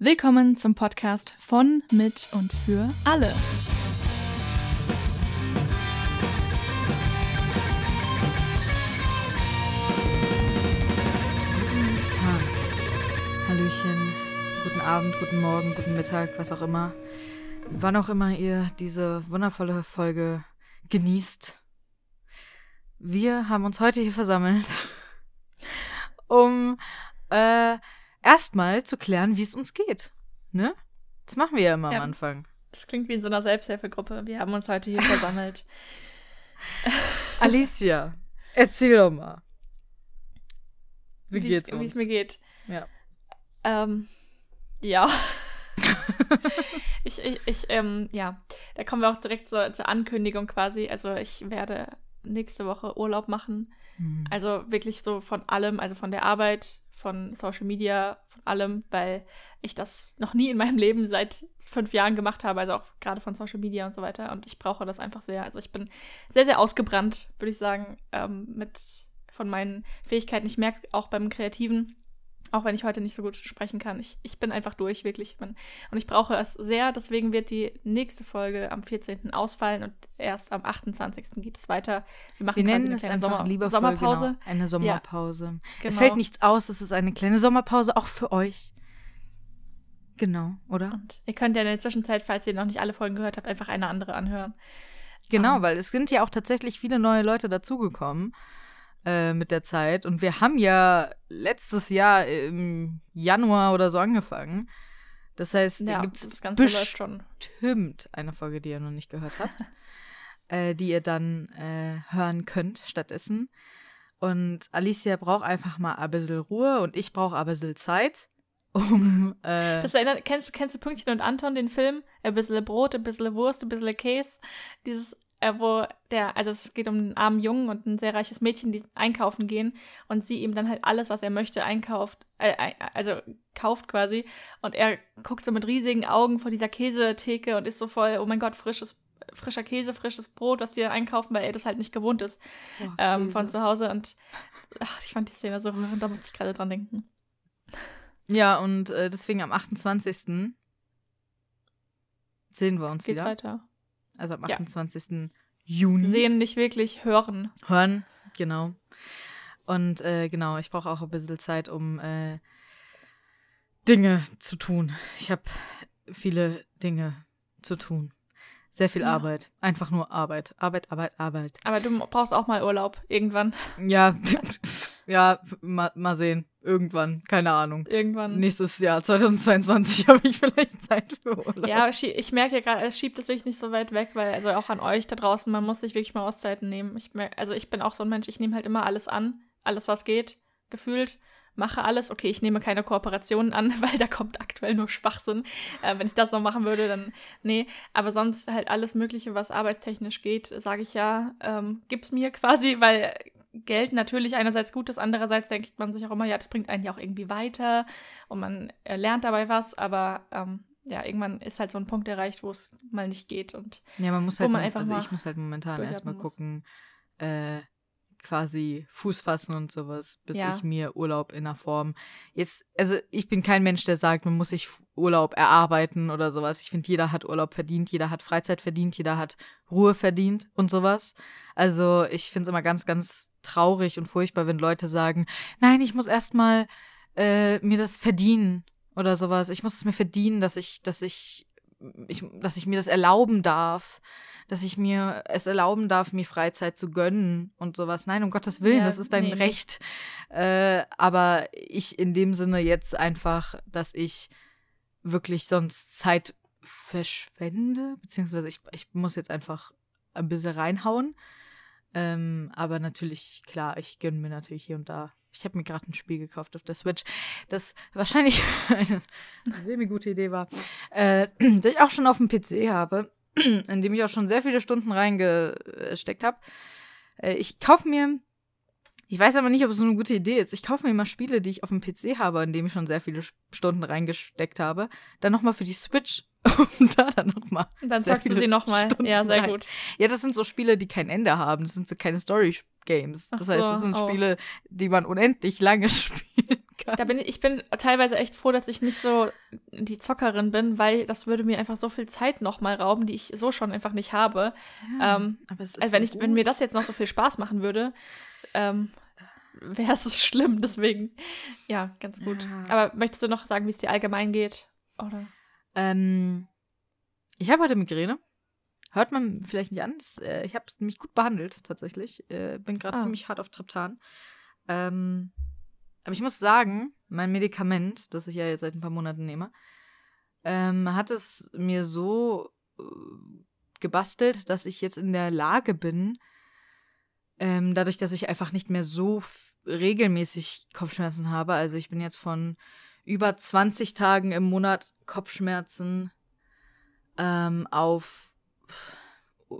Willkommen zum Podcast von, mit und für alle. Guten Tag, Hallöchen, guten Abend, guten Morgen, guten Mittag, was auch immer. Wann auch immer ihr diese wundervolle Folge genießt. Wir haben uns heute hier versammelt, um äh, erstmal zu klären, wie es uns geht. Ne? Das machen wir ja immer Ja. am Anfang. Das klingt wie in so einer Selbsthilfegruppe. Wir haben uns heute hier versammelt. Alicia, erzähl doch mal. Wie Wie geht's es- Wie es uns? mir geht. Ja. Ähm, ja. ich, ich, ich, ähm, ja. Da kommen wir auch direkt zur, zur Ankündigung quasi. Also ich werde nächste Woche Urlaub machen. Hm. Also wirklich so von allem, also von der Arbeit, von Social Media, von allem, weil ich das noch nie in meinem Leben seit fünf Jahren gemacht habe, also auch gerade von Social Media und so weiter. Und ich brauche das einfach sehr. Also ich bin sehr, sehr ausgebrannt, würde ich sagen, ähm, mit von meinen Fähigkeiten. Ich merke es auch beim Kreativen, auch wenn ich heute nicht so gut sprechen kann. Ich, ich bin einfach durch, wirklich. Ich bin, und ich brauche es sehr. Deswegen wird die nächste Folge am 14. ausfallen und erst am 28. geht es weiter. Wir machen Wir nennen eine es Sommer lieber Sommerpause. Genau, eine Sommerpause. Es Genau. fällt nichts aus, es ist eine kleine Sommerpause, auch für euch. Genau, oder? Und ihr könnt ja in der Zwischenzeit, falls ihr noch nicht alle Folgen gehört habt, einfach eine andere anhören. Genau, Ah. weil es sind ja auch tatsächlich viele neue Leute dazugekommen äh, mit der Zeit. Und wir haben ja letztes Jahr im Januar oder so angefangen. Das heißt, da Ja, gibt es bestimmt eine Folge, die ihr noch nicht gehört habt, äh, die ihr dann äh, hören könnt stattdessen. Und Alicia braucht einfach mal ein bisschen Ruhe und ich brauche ein bisschen Zeit, um. Äh, Das erinnert, kennst du, kennst du Pünktchen und Anton, den Film? Ein bisschen Brot, ein bisschen Wurst, ein bisschen Käse. Dieses, äh, wo der, also es geht um einen armen Jungen und ein sehr reiches Mädchen, die einkaufen gehen und sie ihm dann halt alles, was er möchte, einkauft, äh, also kauft quasi. Und er guckt so mit riesigen Augen vor dieser Käsetheke und ist so voll, oh mein Gott, frisches, frischer Käse, frisches Brot, was die dann einkaufen, weil er das halt nicht gewohnt ist. boah, ähm, von zu Hause und ach, ich fand die Szene so rührend, da musste ich gerade dran denken. Ja, und äh, deswegen am 28. sehen wir uns Geht's wieder. weiter? Also am Ja. 28. Juni. Sehen nicht wirklich, hören. Hören, genau. Und äh, genau, ich brauche auch ein bisschen Zeit, um äh, Dinge zu tun. Ich habe viele Dinge zu tun. Sehr viel Ja. Arbeit. Einfach nur Arbeit. Arbeit, Arbeit, Arbeit. Aber du brauchst auch mal Urlaub irgendwann. Ja, ja, mal, mal sehen. Irgendwann. Keine Ahnung. Irgendwann. Nächstes Jahr, 2022, habe ich vielleicht Zeit für Urlaub. Ja, ich merke ja gerade, es schiebt es wirklich nicht so weit weg, weil, also auch an euch da draußen, man muss sich wirklich mal Auszeiten nehmen. Ich merk, also ich bin auch so ein Mensch, ich nehme halt immer alles an, alles was geht, gefühlt, mache alles. Okay, ich nehme keine Kooperationen an, weil da kommt aktuell nur Schwachsinn. Äh, wenn ich das noch machen würde, dann nee. Aber sonst halt alles Mögliche, was arbeitstechnisch geht, sage ich ja, ähm, gib's mir quasi, weil Geld natürlich einerseits gut ist, andererseits denkt man sich auch immer, ja, das bringt einen ja auch irgendwie weiter und man lernt dabei was, aber ähm, ja, irgendwann ist halt so ein Punkt erreicht, wo es mal nicht geht und Ja, man muss halt, man einfach also ich muss halt momentan erstmal gucken, äh, quasi Fuß fassen und sowas, bis Ja. ich mir Urlaub in der Form. Jetzt, also ich bin kein Mensch, der sagt, man muss sich Urlaub erarbeiten oder sowas. Ich finde, jeder hat Urlaub verdient, jeder hat Freizeit verdient, jeder hat Ruhe verdient und sowas. Also ich finde es immer ganz, ganz traurig und furchtbar, wenn Leute sagen, nein, ich muss erstmal äh, mir das verdienen oder sowas. Ich muss es mir verdienen, dass ich, dass ich, ich, dass ich mir das erlauben darf, dass ich mir es erlauben darf, mir Freizeit zu gönnen und sowas. Nein, um Gottes Willen, Ja, das ist dein nee. Recht. Äh, aber ich in dem Sinne jetzt einfach, dass ich wirklich sonst Zeit verschwende, beziehungsweise ich, ich muss jetzt einfach ein bisschen reinhauen. Ähm, aber natürlich, klar, ich gönne mir natürlich hier und da. Ich habe mir gerade ein Spiel gekauft auf der Switch, das wahrscheinlich eine semi-gute Idee war, äh, das ich auch schon auf dem PC habe, in dem ich auch schon sehr viele Stunden reingesteckt habe. Äh, ich kaufe mir, ich weiß aber nicht, ob es so eine gute Idee ist, ich kaufe mir immer Spiele, die ich auf dem PC habe, in dem ich schon sehr viele Stunden reingesteckt habe, dann nochmal für die Switch, um da dann nochmal dann zockst du sie nochmal. Ja, sehr rein. gut. ja, das sind so Spiele, die kein Ende haben. Das sind so keine Story Games. Das Ach heißt, so, das sind oh. Spiele, die man unendlich lange spielen kann. Da bin ich, ich bin teilweise echt froh, dass ich nicht so die Zockerin bin, weil das würde mir einfach so viel Zeit nochmal rauben, die ich so schon einfach nicht habe. ähm, aber es ist Also wenn, so ich, wenn mir das jetzt noch so viel Spaß machen würde, ähm, wäre es schlimm. Deswegen, ja, ganz gut. Ja. Aber möchtest du noch sagen, wie es dir allgemein geht? Oder? Ähm, ich habe heute Migräne. Hört man vielleicht nicht an. Das, äh, ich habe es nämlich gut behandelt, tatsächlich. Äh, bin gerade Ah. ziemlich hart auf Triptan. Ähm, aber ich muss sagen, mein Medikament, das ich ja jetzt seit ein paar Monaten nehme, ähm, hat es mir so äh, gebastelt, dass ich jetzt in der Lage bin, ähm, dadurch, dass ich einfach nicht mehr so regelmäßig Kopfschmerzen habe. Also ich bin jetzt von über 20 Tagen im Monat Kopfschmerzen ähm, auf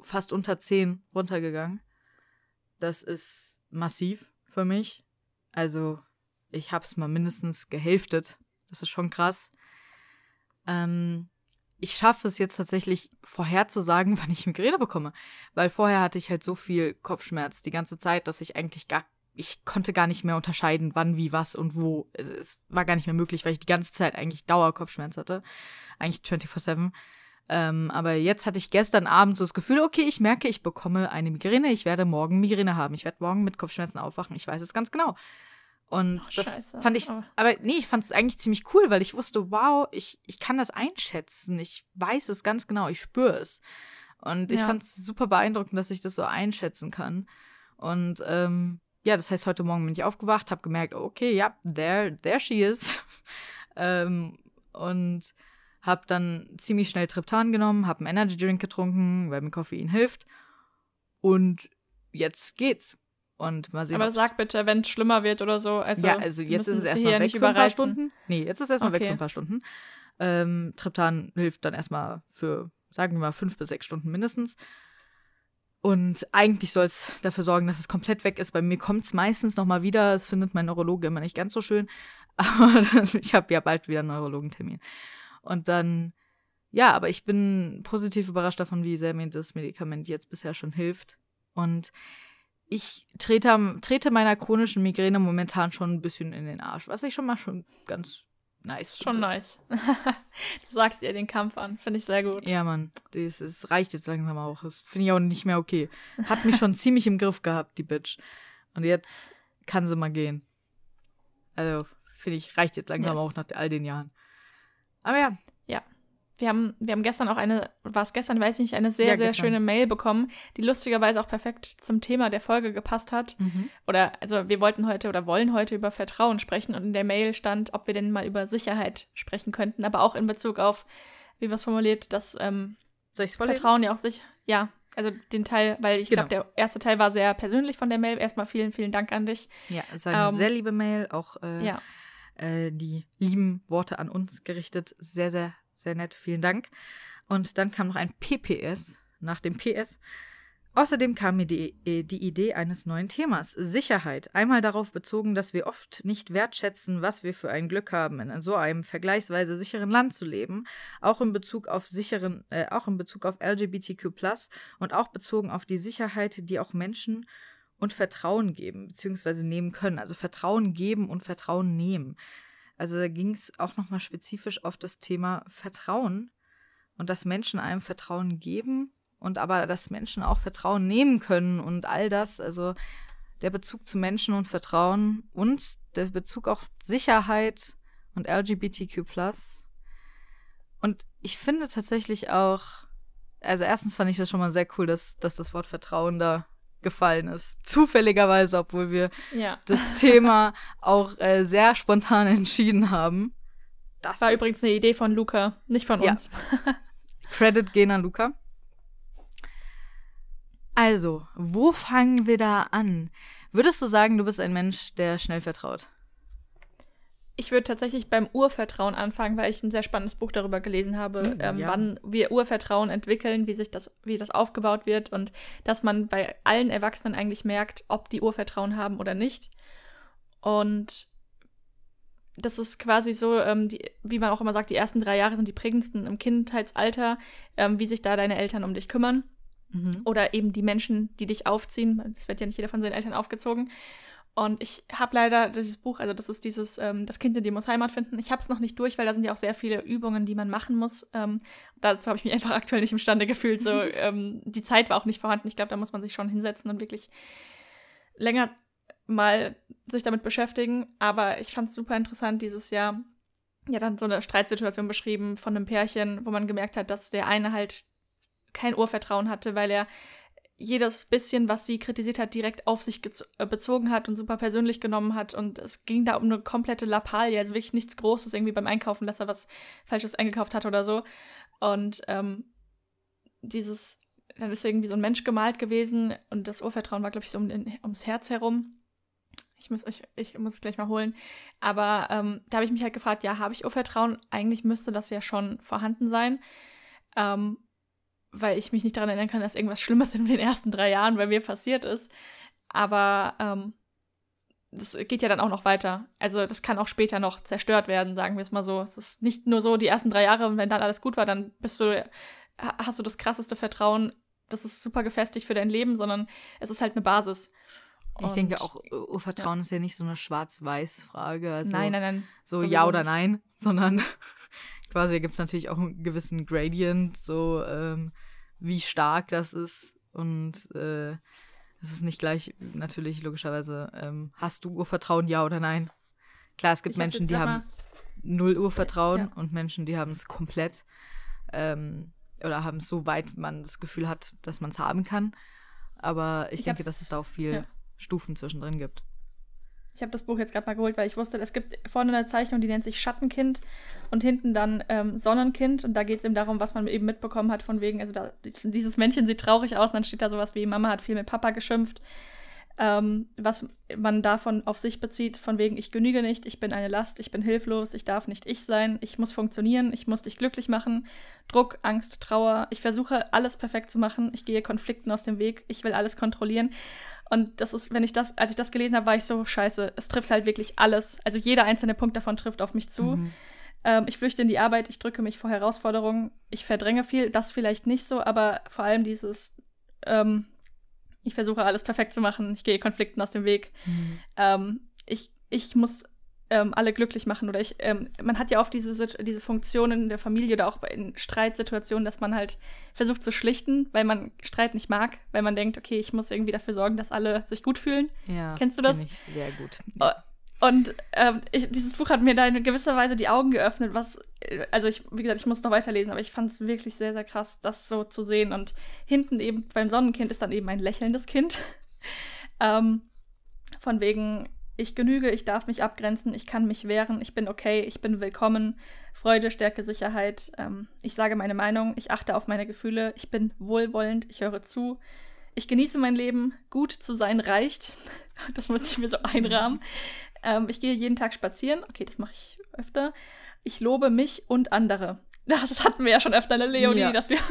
fast unter 10 runtergegangen. Das ist massiv für mich. Also ich habe es mal mindestens gehälftet. Das ist schon krass. Ähm, ich schaffe es jetzt tatsächlich vorherzusagen, wann ich Migräne bekomme. Weil vorher hatte ich halt so viel Kopfschmerz die ganze Zeit, dass ich eigentlich gar, ich konnte gar nicht mehr unterscheiden, wann, wie, was und wo. Es, es war gar nicht mehr möglich, weil ich die ganze Zeit eigentlich Dauerkopfschmerz hatte. Eigentlich 24-7. Ähm, aber jetzt hatte ich gestern Abend so das Gefühl, okay, ich merke, ich bekomme eine Migräne, ich werde morgen Migräne haben. Ich werde morgen mit Kopfschmerzen aufwachen. Ich weiß es ganz genau. Und Oh, das scheiße. fand ich, Oh. aber nee, ich fand es eigentlich ziemlich cool, weil ich wusste, wow, ich, ich kann das einschätzen. Ich weiß es ganz genau, ich spüre es. Und ich Ja. fand es super beeindruckend, dass ich das so einschätzen kann. Und ähm, ja, das heißt, heute Morgen bin ich aufgewacht, habe gemerkt, okay, ja, there, there she is. ähm, und habe dann ziemlich schnell Triptan genommen, habe einen Energy Drink getrunken, weil mir Koffein hilft. Und jetzt geht's. Und mal sehen, Aber sag bitte, wenn es schlimmer wird oder so. Also, ja, also jetzt ist es erstmal weg für ein paar. Stunden. Nee, jetzt ist es erstmal weg Okay. für ein paar Stunden. Ähm, Triptan hilft dann erstmal für, sagen wir mal, fünf bis sechs Stunden mindestens. Und eigentlich soll es dafür sorgen, dass es komplett weg ist. Bei mir kommt es meistens noch mal wieder. Das findet mein Neurologe immer nicht ganz so schön. Aber ich habe ja bald wieder einen Neurologentermin. Und dann, ja, aber ich bin positiv überrascht davon, wie sehr mir das Medikament jetzt bisher schon hilft. Und ich trete, trete meiner chronischen Migräne momentan schon ein bisschen in den Arsch, was ich schon mal schon ganz nice Schon finde. nice. du sagst ihr den Kampf an. Finde ich sehr gut. Ja, Mann, das, das reicht jetzt langsam auch. Das finde ich auch nicht mehr okay. Hat mich schon ziemlich im Griff gehabt, die Bitch. Und jetzt kann sie mal gehen. Also, finde ich, reicht jetzt langsam Yes. auch nach all den Jahren. Aber ja, Wir haben, wir haben gestern auch eine, war es gestern, weiß ich nicht, eine sehr, Ja, sehr gestern. schöne Mail bekommen, die lustigerweise auch perfekt zum Thema der Folge gepasst hat. mhm. Oder, also wir wollten heute oder wollen heute über Vertrauen sprechen und in der Mail stand, ob wir denn mal über Sicherheit sprechen könnten, aber auch in Bezug auf, wie wir es formuliert, dass ähm? Vertrauen ja auch sich, ja, also den Teil, weil ich Genau. glaube, der erste Teil war sehr persönlich von der Mail. Erstmal vielen, vielen Dank an dich. Ja, es ist eine Ähm, sehr liebe Mail, auch äh, Ja. Äh, die lieben Worte an uns gerichtet. Sehr, sehr, sehr nett. Vielen Dank. Und dann kam noch ein PPS nach dem PS. Außerdem kam mir die, äh, die Idee eines neuen Themas, Sicherheit. Einmal darauf bezogen, dass wir oft nicht wertschätzen, was wir für ein Glück haben, in so einem vergleichsweise sicheren Land zu leben. Auch in Bezug auf sicheren, äh, auch in Bezug auf LGBTQ und auch bezogen auf die Sicherheit, die auch Menschen und Vertrauen geben, beziehungsweise nehmen können. Also Vertrauen geben und Vertrauen nehmen. Also da ging es auch nochmal spezifisch auf das Thema Vertrauen und dass Menschen einem Vertrauen geben und aber dass Menschen auch Vertrauen nehmen können und all das. Also der Bezug zu Menschen und Vertrauen und der Bezug auf Sicherheit und LGBTQ. Und ich finde tatsächlich auch, also erstens fand ich das schon mal sehr cool, dass, dass das Wort Vertrauen da gefallen ist. Zufälligerweise, obwohl wir Ja. das Thema auch äh, sehr spontan entschieden haben. Das War übrigens eine Idee von Luca, nicht von Ja. uns. Credit gehen an Luca. Also, wo fangen wir da an? Würdest du sagen, du bist ein Mensch, der schnell vertraut? Ich würde tatsächlich beim Urvertrauen anfangen, weil ich ein sehr spannendes Buch darüber gelesen habe, Oh, ähm, ja. wann wir Urvertrauen entwickeln, wie sich das, wie das aufgebaut wird und dass man bei allen Erwachsenen eigentlich merkt, ob die Urvertrauen haben oder nicht. Und das ist quasi so, ähm, die, wie man auch immer sagt, die ersten drei Jahre sind die prägendsten im Kindheitsalter, ähm, wie sich da deine Eltern um dich kümmern. Mhm. Oder eben die Menschen, die dich aufziehen. Das wird ja nicht jeder von seinen Eltern aufgezogen. Und ich habe leider dieses Buch, also das ist dieses ähm, Das Kind in dir muss Heimat finden. Ich habe es noch nicht durch, weil da sind ja auch sehr viele Übungen, die man machen muss. Ähm, dazu habe ich mich einfach aktuell nicht imstande gefühlt. So, ähm, die Zeit war auch nicht vorhanden. Ich glaube, da muss man sich schon hinsetzen und wirklich länger mal sich damit beschäftigen. Aber ich fand es super interessant dieses Jahr. Ja, dann so eine Streitsituation beschrieben von einem Pärchen, wo man gemerkt hat, dass der eine halt kein Urvertrauen hatte, weil er jedes bisschen, was sie kritisiert hat, direkt auf sich äh, bezogen hat und super persönlich genommen hat. Und es ging da um eine komplette Lappalie, also wirklich nichts Großes, irgendwie beim Einkaufen, dass er was Falsches eingekauft hat oder so. Und ähm, dieses, dann ist irgendwie so ein Mensch gemalt gewesen und das Urvertrauen war, glaube ich, so um, ums Herz herum. Ich muss, ich, ich muss es gleich mal holen. Aber ähm, da habe ich mich halt gefragt, ja, habe ich Urvertrauen? Eigentlich müsste das ja schon vorhanden sein. Ähm, weil ich mich nicht daran erinnern kann, dass irgendwas Schlimmes in den ersten drei Jahren bei mir passiert ist. Aber ähm, das geht ja dann auch noch weiter. Also das kann auch später noch zerstört werden, sagen wir es mal so. Es ist nicht nur so die ersten drei Jahre und wenn dann alles gut war, dann bist du, hast du das krasseste Vertrauen, das ist super gefestigt für dein Leben, sondern es ist halt eine Basis. Ich denke auch, Urvertrauen ja. ist ja nicht so eine Schwarz-Weiß-Frage. Also nein, nein, nein. So ja oder nein, sondern quasi gibt es natürlich auch einen gewissen Gradient, so ähm, wie stark das ist. Und äh, es ist nicht gleich, natürlich logischerweise, ähm, hast du Urvertrauen, ja oder nein? Klar, es gibt ich Menschen, die haben null Urvertrauen ja. und Menschen, die haben es komplett. Ähm, oder haben es so weit man das Gefühl hat, dass man es haben kann. Aber ich, ich denke, dass es da auch viel ja. Stufen zwischendrin gibt. Ich habe das Buch jetzt gerade mal geholt, weil ich wusste, es gibt vorne eine Zeichnung, die nennt sich Schattenkind und hinten dann ähm, Sonnenkind. Und da geht es eben darum, was man eben mitbekommen hat, von wegen, also da, dieses Männchen sieht traurig aus und dann steht da sowas wie, Mama hat viel mit Papa geschimpft. Ähm, was man davon auf sich bezieht, von wegen, ich genüge nicht, ich bin eine Last, ich bin hilflos, ich darf nicht ich sein, ich muss funktionieren, ich muss dich glücklich machen. Druck, Angst, Trauer. Ich versuche alles perfekt zu machen, ich gehe Konflikten aus dem Weg, ich will alles kontrollieren. Und das ist, wenn ich das, als ich das gelesen habe, war ich so, scheiße, es trifft halt wirklich alles. Also jeder einzelne Punkt davon trifft auf mich zu. Mhm. Ähm, ich flüchte in die Arbeit, ich drücke mich vor Herausforderungen, ich verdränge viel, das vielleicht nicht so, aber vor allem dieses, ähm, ich versuche alles perfekt zu machen, ich gehe Konflikten aus dem Weg. Mhm. Ähm, ich, ich muss ähm, alle glücklich machen. Oder ich, ähm, man hat ja oft diese, diese Funktionen in der Familie oder auch in Streitsituationen, dass man halt versucht zu schlichten, weil man Streit nicht mag, weil man denkt, okay, ich muss irgendwie dafür sorgen, dass alle sich gut fühlen. Ja, Kennst du das? Kenn ich sehr gut. Und ähm, ich, dieses Buch hat mir da in gewisser Weise die Augen geöffnet, was, also ich, wie gesagt, ich muss noch weiterlesen, aber ich fand es wirklich sehr, sehr krass, das so zu sehen. Und hinten eben beim Sonnenkind ist dann eben ein lächelndes Kind. ähm, von wegen, ich genüge, ich darf mich abgrenzen, ich kann mich wehren, ich bin okay, ich bin willkommen. Freude, Stärke, Sicherheit. Ähm, ich sage meine Meinung, ich achte auf meine Gefühle, ich bin wohlwollend, ich höre zu. Ich genieße mein Leben, gut zu sein reicht. Das muss ich mir so einrahmen. Ähm, ich gehe jeden Tag spazieren. Okay, das mache ich öfter. Ich lobe mich und andere. Das hatten wir ja schon öfter, eine Leonie, ja. dass wir.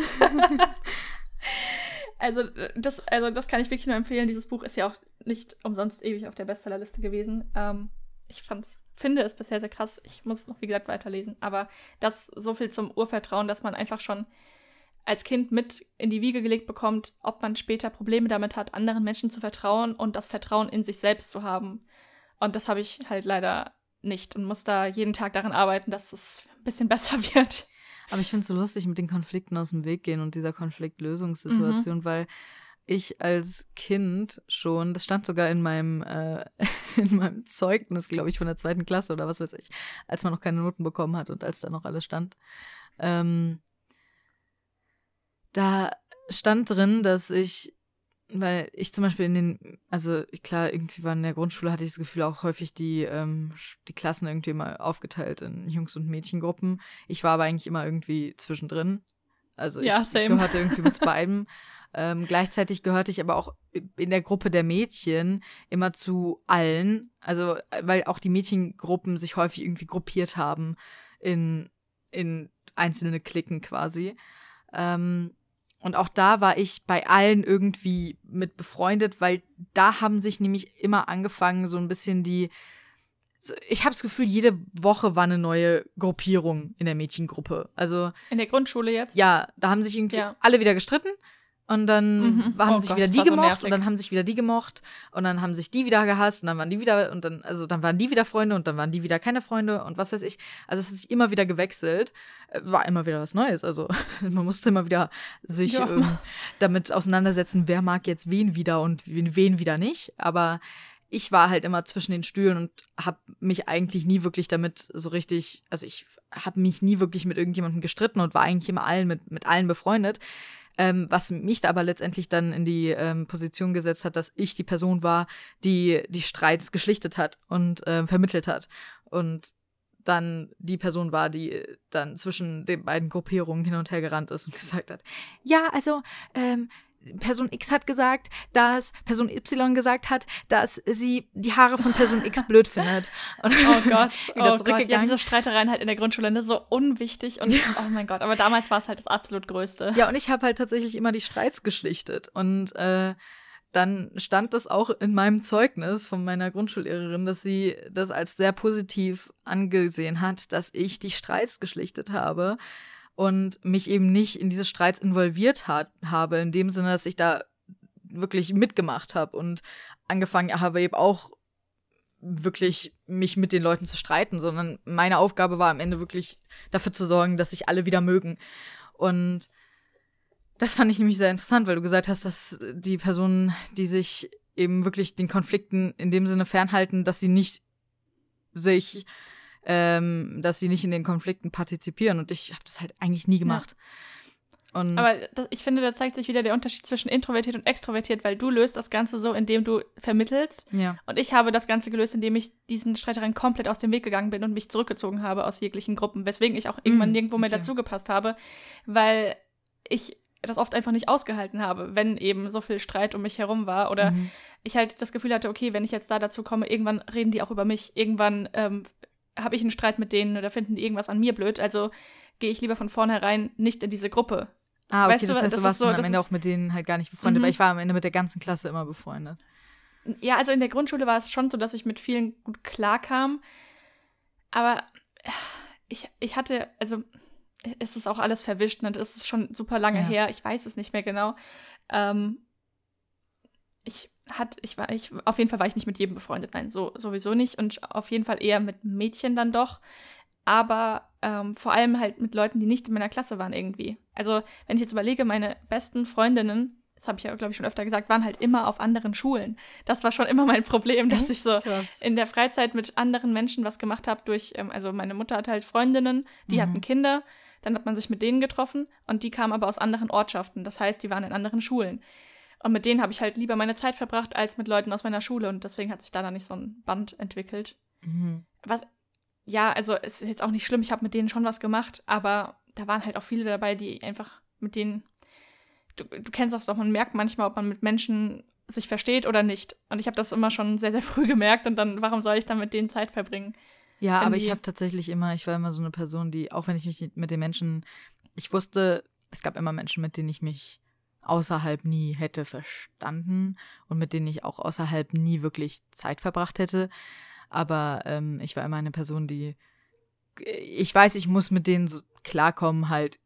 Also das, also das kann ich wirklich nur empfehlen. Dieses Buch ist ja auch nicht umsonst ewig auf der Bestsellerliste gewesen. Ähm, ich fand's, finde es bisher sehr krass. Ich muss es noch, wie gesagt, weiterlesen. Aber das so viel zum Urvertrauen, dass man einfach schon als Kind mit in die Wiege gelegt bekommt, ob man später Probleme damit hat, anderen Menschen zu vertrauen und das Vertrauen in sich selbst zu haben. Und das habe ich halt leider nicht und muss da jeden Tag daran arbeiten, dass es ein bisschen besser wird. Aber ich finde es so lustig mit den Konflikten aus dem Weg gehen und dieser Konfliktlösungssituation, mhm. weil ich als Kind schon, das stand sogar in meinem, äh, in meinem Zeugnis, glaube ich, von der zweiten Klasse oder was weiß ich, als man noch keine Noten bekommen hat und als da noch alles stand. Ähm, da stand drin, dass ich weil ich zum Beispiel in den, also klar, irgendwie war in der Grundschule, hatte ich das Gefühl auch häufig die, ähm, die Klassen irgendwie immer aufgeteilt in Jungs- und Mädchengruppen. Ich war aber eigentlich immer irgendwie zwischendrin. Also ja, ich same. gehörte irgendwie mit beiden. Ähm, gleichzeitig gehörte ich aber auch in der Gruppe der Mädchen immer zu allen. Also, weil auch die Mädchengruppen sich häufig irgendwie gruppiert haben in, in einzelne Klicken quasi. Ähm, und auch da war ich bei allen irgendwie mit befreundet, weil da haben sich nämlich immer angefangen, so ein bisschen die. So, ich habe das Gefühl, jede Woche war eine neue Gruppierung in der Mädchengruppe. Also. In der Grundschule jetzt? Ja, da haben sich irgendwie ja. alle wieder gestritten. Und dann Mhm. haben Oh sich Gott, wieder die so gemocht nervig. und dann haben sich wieder die gemocht und dann haben sich die wieder gehasst und dann waren die wieder und dann also dann waren die wieder Freunde und dann waren die wieder keine Freunde und was weiß ich. Also es hat sich immer wieder gewechselt. Äh, War immer wieder was Neues. Also man musste immer wieder sich Ja. ähm, damit auseinandersetzen, wer mag jetzt wen wieder und wen, wen wieder nicht. Aber ich war halt immer zwischen den Stühlen und habe mich eigentlich nie wirklich damit so richtig, also ich habe mich nie wirklich mit irgendjemandem gestritten und war eigentlich immer allen mit, mit allen befreundet. Ähm, was mich da aber letztendlich dann in die ähm, Position gesetzt hat, dass ich die Person war, die die Streits geschlichtet hat und ähm, vermittelt hat. Und dann die Person war, die dann zwischen den beiden Gruppierungen hin und her gerannt ist und gesagt hat, ja, also ähm, Person X hat gesagt, dass Person Y gesagt hat, dass sie die Haare von Person X blöd findet. Und Oh Gott, wieder oh Gott. Ja, diese Streitereien halt in der Grundschule, ne, so unwichtig und oh mein Gott, aber damals war es halt das absolut Größte. Ja, und ich habe halt tatsächlich immer die Streits geschlichtet. Und äh, dann stand das auch in meinem Zeugnis von meiner Grundschullehrerin, dass sie das als sehr positiv angesehen hat, dass ich die Streits geschlichtet habe und mich eben nicht in diese Streits involviert hat, habe, in dem Sinne, dass ich da wirklich mitgemacht habe und angefangen habe eben auch wirklich mich mit den Leuten zu streiten, sondern meine Aufgabe war am Ende wirklich dafür zu sorgen, dass sich alle wieder mögen. Und das fand ich nämlich sehr interessant, weil du gesagt hast, dass die Personen, die sich eben wirklich den Konflikten in dem Sinne fernhalten, dass sie nicht sich, ähm, dass sie nicht in den Konflikten partizipieren. Und ich habe das halt eigentlich nie gemacht. Und Aber das, ich finde, da zeigt sich wieder der Unterschied zwischen introvertiert und extrovertiert, weil du löst das Ganze so, indem du vermittelst. ja. Und ich habe das Ganze gelöst, indem ich diesen Streitereien komplett aus dem Weg gegangen bin und mich zurückgezogen habe aus jeglichen Gruppen, weswegen ich auch irgendwann Mm, nirgendwo mehr okay. dazugepasst habe, weil ich das oft einfach nicht ausgehalten habe, wenn eben so viel Streit um mich herum war oder Mhm. ich halt das Gefühl hatte, okay, wenn ich jetzt da dazu komme, irgendwann reden die auch über mich, irgendwann ähm, habe ich einen Streit mit denen oder finden die irgendwas an mir blöd, also gehe ich lieber von vornherein nicht in diese Gruppe. Ah, okay, Weißt du, das heißt, das du warst so- am Ende auch mit denen halt gar nicht befreundet, Mhm. weil ich war am Ende mit der ganzen Klasse immer befreundet. Ja, also in der Grundschule war es schon so, dass ich mit vielen gut klarkam. Aber ich, ich hatte, also es ist auch alles verwischt und es ist schon super lange Ja. her. Ich weiß es nicht mehr genau. Ähm, ich hat, ich war, ich, auf jeden Fall war ich nicht mit jedem befreundet. Nein, so sowieso nicht. Und auf jeden Fall eher mit Mädchen dann doch. Aber ähm, vor allem halt mit Leuten, die nicht in meiner Klasse waren irgendwie. Also, wenn ich jetzt überlege, meine besten Freundinnen, das habe ich ja, glaube ich, schon öfter gesagt, waren halt immer auf anderen Schulen. Das war schon immer mein Problem, dass ich so Krass. in der Freizeit mit anderen Menschen was gemacht habe durch, ähm, also meine Mutter hatte halt Freundinnen, die Mhm. hatten Kinder, dann hat man sich mit denen getroffen und die kamen aber aus anderen Ortschaften. Das heißt, die waren in anderen Schulen. Und mit denen habe ich halt lieber meine Zeit verbracht als mit Leuten aus meiner Schule und deswegen hat sich da dann nicht so ein Band entwickelt. Mhm. Was, ja, also es ist jetzt auch nicht schlimm, ich habe mit denen schon was gemacht, aber da waren halt auch viele dabei, die einfach mit denen, du, du kennst das doch, man merkt manchmal, ob man mit Menschen sich versteht oder nicht. Und ich habe das immer schon sehr, sehr früh gemerkt und dann, warum soll ich dann mit denen Zeit verbringen? Ja, aber ich habe tatsächlich immer, ich war immer so eine Person, die, auch wenn ich mich mit den Menschen, ich wusste, es gab immer Menschen, mit denen ich mich außerhalb nie hätte verstanden und mit denen ich auch außerhalb nie wirklich Zeit verbracht hätte. Aber ähm, ich war immer eine Person, die, ich weiß, ich muss mit denen so klarkommen, halt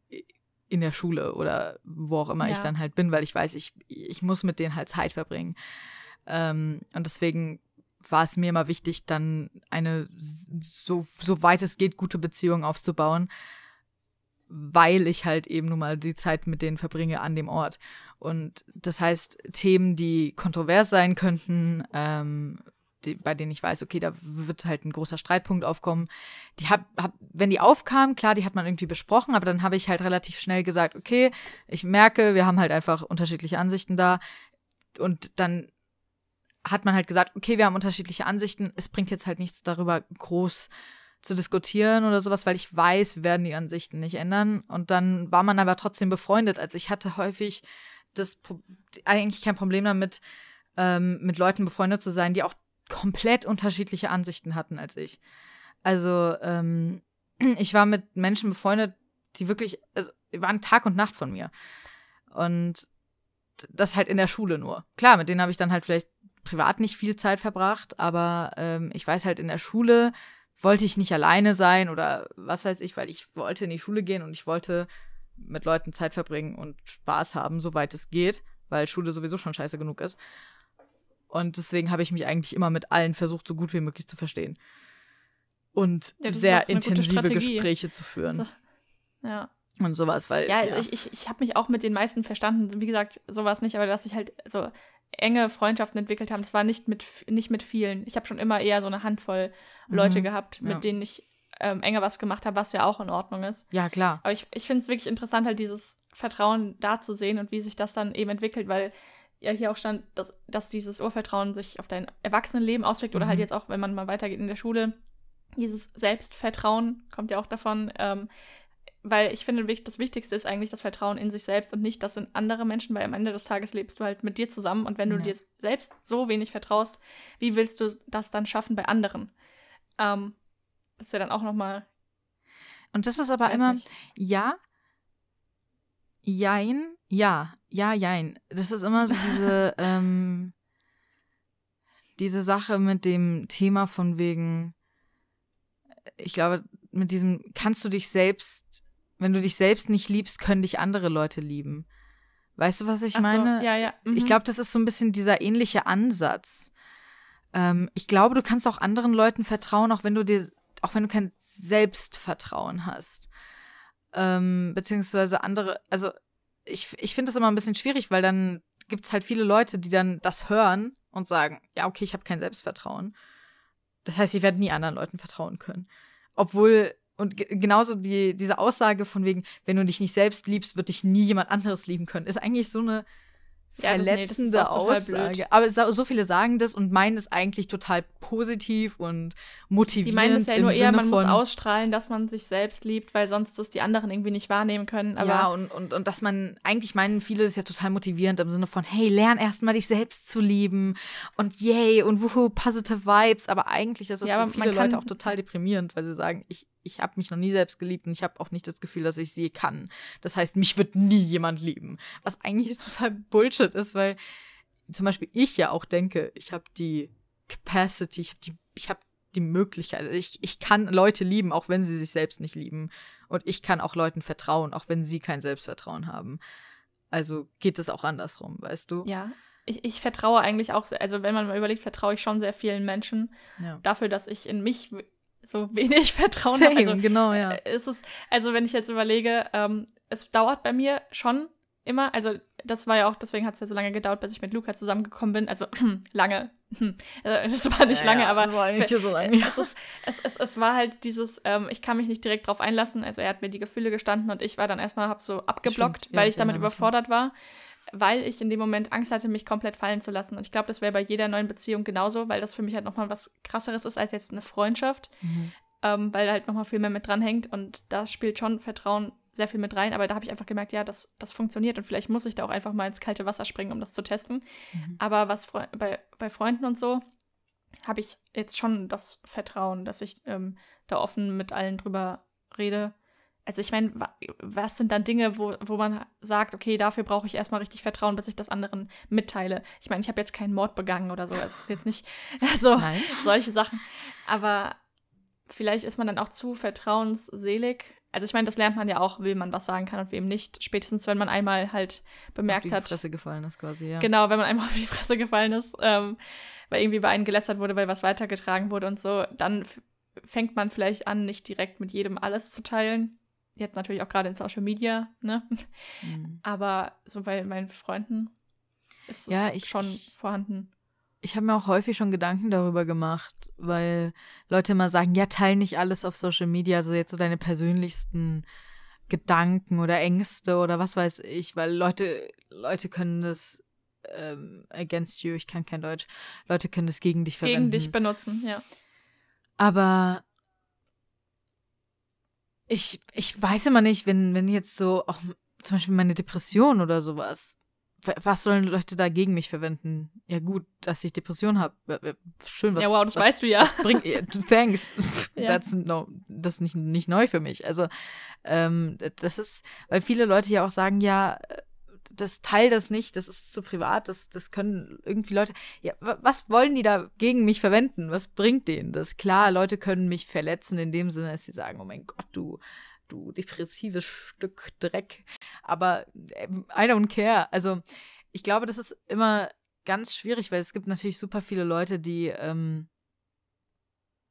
in der Schule oder wo auch immer ich Ja. dann halt bin, weil ich weiß, ich, ich muss mit denen halt Zeit verbringen. Ähm, und deswegen war es mir immer wichtig, dann eine so, so weit es geht gute Beziehung aufzubauen, weil ich halt eben nun mal die Zeit mit denen verbringe an dem Ort. Und das heißt, Themen, die kontrovers sein könnten, ähm, die, bei denen ich weiß, okay, da wird halt ein großer Streitpunkt aufkommen. Die hab, hab, wenn die aufkamen, klar, die hat man irgendwie besprochen, aber dann habe ich halt relativ schnell gesagt, okay, ich merke, wir haben halt einfach unterschiedliche Ansichten da. Und dann hat man halt gesagt, okay, wir haben unterschiedliche Ansichten, es bringt jetzt halt nichts darüber groß zu diskutieren oder sowas, weil ich weiß, wir werden die Ansichten nicht ändern. Und dann war man aber trotzdem befreundet. Also ich hatte häufig das eigentlich kein Problem damit, ähm, mit Leuten befreundet zu sein, die auch komplett unterschiedliche Ansichten hatten als ich. Also ähm, ich war mit Menschen befreundet, die wirklich, also die waren Tag und Nacht von mir. Und das halt in der Schule nur. Klar, mit denen habe ich dann halt vielleicht privat nicht viel Zeit verbracht, aber ähm, ich weiß halt in der Schule wollte ich nicht alleine sein oder was weiß ich, weil ich wollte in die Schule gehen und ich wollte mit Leuten Zeit verbringen und Spaß haben, soweit es geht, weil Schule sowieso schon scheiße genug ist. Und deswegen habe ich mich eigentlich immer mit allen versucht, so gut wie möglich zu verstehen. Und Ja, sehr intensive. Gespräche zu führen. Ja. Und sowas, weil. Ja, also ich, ich, ich habe mich auch mit den meisten verstanden. Wie gesagt, sowas nicht, aber dass ich halt so enge Freundschaften entwickelt habe, das war nicht mit, nicht mit vielen. Ich habe schon immer eher so eine Handvoll Leute Mhm, gehabt, mit ja. denen ich ähm, enger was gemacht habe, was ja auch in Ordnung ist. ja, klar. Aber ich, ich finde es wirklich interessant, halt dieses Vertrauen da zu sehen und wie sich das dann eben entwickelt, weil ja hier auch stand, dass, dass dieses Urvertrauen sich auf dein Erwachsenenleben auswirkt oder Mhm. halt jetzt auch, wenn man mal weitergeht in der Schule, dieses Selbstvertrauen kommt ja auch davon, ähm, weil ich finde, das Wichtigste ist eigentlich das Vertrauen in sich selbst und nicht das in andere Menschen, weil am Ende des Tages lebst du halt mit dir zusammen und wenn du Ja. dir selbst so wenig vertraust, wie willst du das dann schaffen bei anderen? Ähm, das ist ja dann auch nochmal. Und das ist aber immer, ja, jein, ja, ja, jein. Das ist immer so diese, ähm, diese Sache mit dem Thema von wegen, ich glaube, mit diesem, kannst du dich selbst, wenn du dich selbst nicht liebst, können dich andere Leute lieben. Weißt du, was ich so, meine? ja, ja. Ich mhm. glaube, das ist so ein bisschen dieser ähnliche Ansatz. Ähm, ich glaube, du kannst auch anderen Leuten vertrauen, auch wenn du dir, auch wenn du kein Selbstvertrauen hast. Ähm, beziehungsweise andere, also ich, ich finde das immer ein bisschen schwierig, weil dann gibt es halt viele Leute, die dann das hören und sagen, ja, okay, ich habe kein Selbstvertrauen. Das heißt, ich werde nie anderen Leuten vertrauen können. Obwohl, und ge- genauso die, diese Aussage von wegen, wenn du dich nicht selbst liebst, wird dich nie jemand anderes lieben können, ist eigentlich so eine Ja, nee, verletzende auch total Aussage. Aber so viele sagen das und meinen es eigentlich total positiv und motivierend. Die meinen es ja nur eher, man muss ausstrahlen, dass man sich selbst liebt, weil sonst das die anderen irgendwie nicht wahrnehmen können. Aber ja, und, und, und dass man, eigentlich meinen viele das ja total motivierend im Sinne von, hey, lern erstmal dich selbst zu lieben und yay und wuhu, positive Vibes. Aber eigentlich ist das Ja, für viele Leute auch total deprimierend, weil sie sagen, ich, ich habe mich noch nie selbst geliebt und ich habe auch nicht das Gefühl, dass ich sie kann. Das heißt, mich wird nie jemand lieben. Was eigentlich total Bullshit ist, weil zum Beispiel ich ja auch denke, ich habe die Capacity, ich habe die, ich habe die Möglichkeit, ich, ich kann Leute lieben, auch wenn sie sich selbst nicht lieben. Und ich kann auch Leuten vertrauen, auch wenn sie kein Selbstvertrauen haben. Also geht es auch andersrum, weißt du? ja. Ich, ich vertraue eigentlich auch, also wenn man mal überlegt, vertraue ich schon sehr vielen Menschen Ja. dafür, dass ich in mich so wenig Vertrauen Same, habe. Also, genau, ja. äh, es ist, also wenn ich jetzt überlege, ähm, es dauert bei mir schon immer, also das war ja auch, deswegen hat es ja so lange gedauert, bis ich mit Luca zusammengekommen bin. Also lange. Also, das war nicht lange, aber das war eigentlich so lange. es, ist, es, es, es war halt dieses, ähm, ich kann mich nicht direkt drauf einlassen. Also er hat mir die Gefühle gestanden und ich war dann erstmal, hab so abgeblockt, Stimmt, ja, weil ich ich damit ja. überfordert war, weil ich in dem Moment Angst hatte, mich komplett fallen zu lassen. Und ich glaube, das wäre bei jeder neuen Beziehung genauso, weil das für mich halt nochmal was krasseres ist als jetzt eine Freundschaft, Mhm. ähm, weil da halt nochmal viel mehr mit dran hängt und da spielt schon Vertrauen sehr viel mit rein. Aber da habe ich einfach gemerkt, ja, das, das funktioniert und vielleicht muss ich da auch einfach mal ins kalte Wasser springen, um das zu testen. Mhm. Aber was Freu bei, bei Freunden und so, habe ich jetzt schon das Vertrauen, dass ich ähm, da offen mit allen drüber rede. Also ich meine, wa was sind dann Dinge, wo, wo man sagt, okay, dafür brauche ich erstmal richtig Vertrauen, bis ich das anderen mitteile. Ich meine, ich habe jetzt keinen Mord begangen oder so. Es ist jetzt nicht so Nein. solche Sachen. Aber vielleicht ist man dann auch zu vertrauensselig. Also ich meine, das lernt man ja auch, wem man was sagen kann und wem nicht. Spätestens, wenn man einmal halt bemerkt Auf die hat, Fresse gefallen ist quasi, ja. Genau, wenn man einmal auf die Fresse gefallen ist, ähm, weil irgendwie bei einem gelästert wurde, weil was weitergetragen wurde und so, dann fängt man vielleicht an, nicht direkt mit jedem alles zu teilen. Jetzt natürlich auch gerade in Social Media, ne? Mhm. Aber so bei meinen Freunden ist es Ja, ich- schon ich- vorhanden. Ich habe mir auch häufig schon Gedanken darüber gemacht, weil Leute immer sagen, ja, teil nicht alles auf Social Media, also jetzt so deine persönlichsten Gedanken oder Ängste oder was weiß ich, weil Leute, Leute können das ähm, against you, ich kann kein Deutsch, Leute können das gegen dich verwenden. Gegen dich benutzen, ja. Aber ich, ich weiß immer nicht, wenn, wenn jetzt so auch zum Beispiel meine Depression oder sowas, wa- was sollen Leute da gegen mich verwenden? Ja gut, dass ich Depression habe. Schön, was ja, wow, das was, weißt du ja. bringt ja, thanks. Ja. That's no, das ist nicht, nicht neu für mich. Also, ähm, das ist, weil viele Leute ja auch sagen, ja, äh, das teil das nicht, das ist zu privat, das, das können irgendwie Leute. Ja, wa- was wollen die da gegen mich verwenden? Was bringt denen das? Klar, Leute können mich verletzen in dem Sinne, dass sie sagen, oh mein Gott, du, du depressives Stück Dreck. Aber ähm, I don't care. Also ich glaube, das ist immer ganz schwierig, weil es gibt natürlich super viele Leute, die ähm,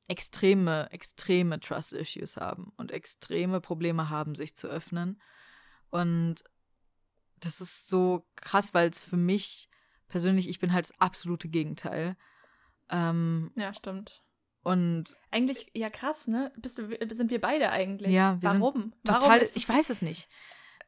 extreme, extreme Trust-Issues haben und extreme Probleme haben, sich zu öffnen. Und das ist so krass, weil es für mich persönlich, ich bin halt das absolute Gegenteil. Ähm, ja, stimmt. Und eigentlich, ja krass, ne? Bist du, sind wir beide eigentlich. Ja, wir Warum? Sind total, Warum ich weiß es nicht.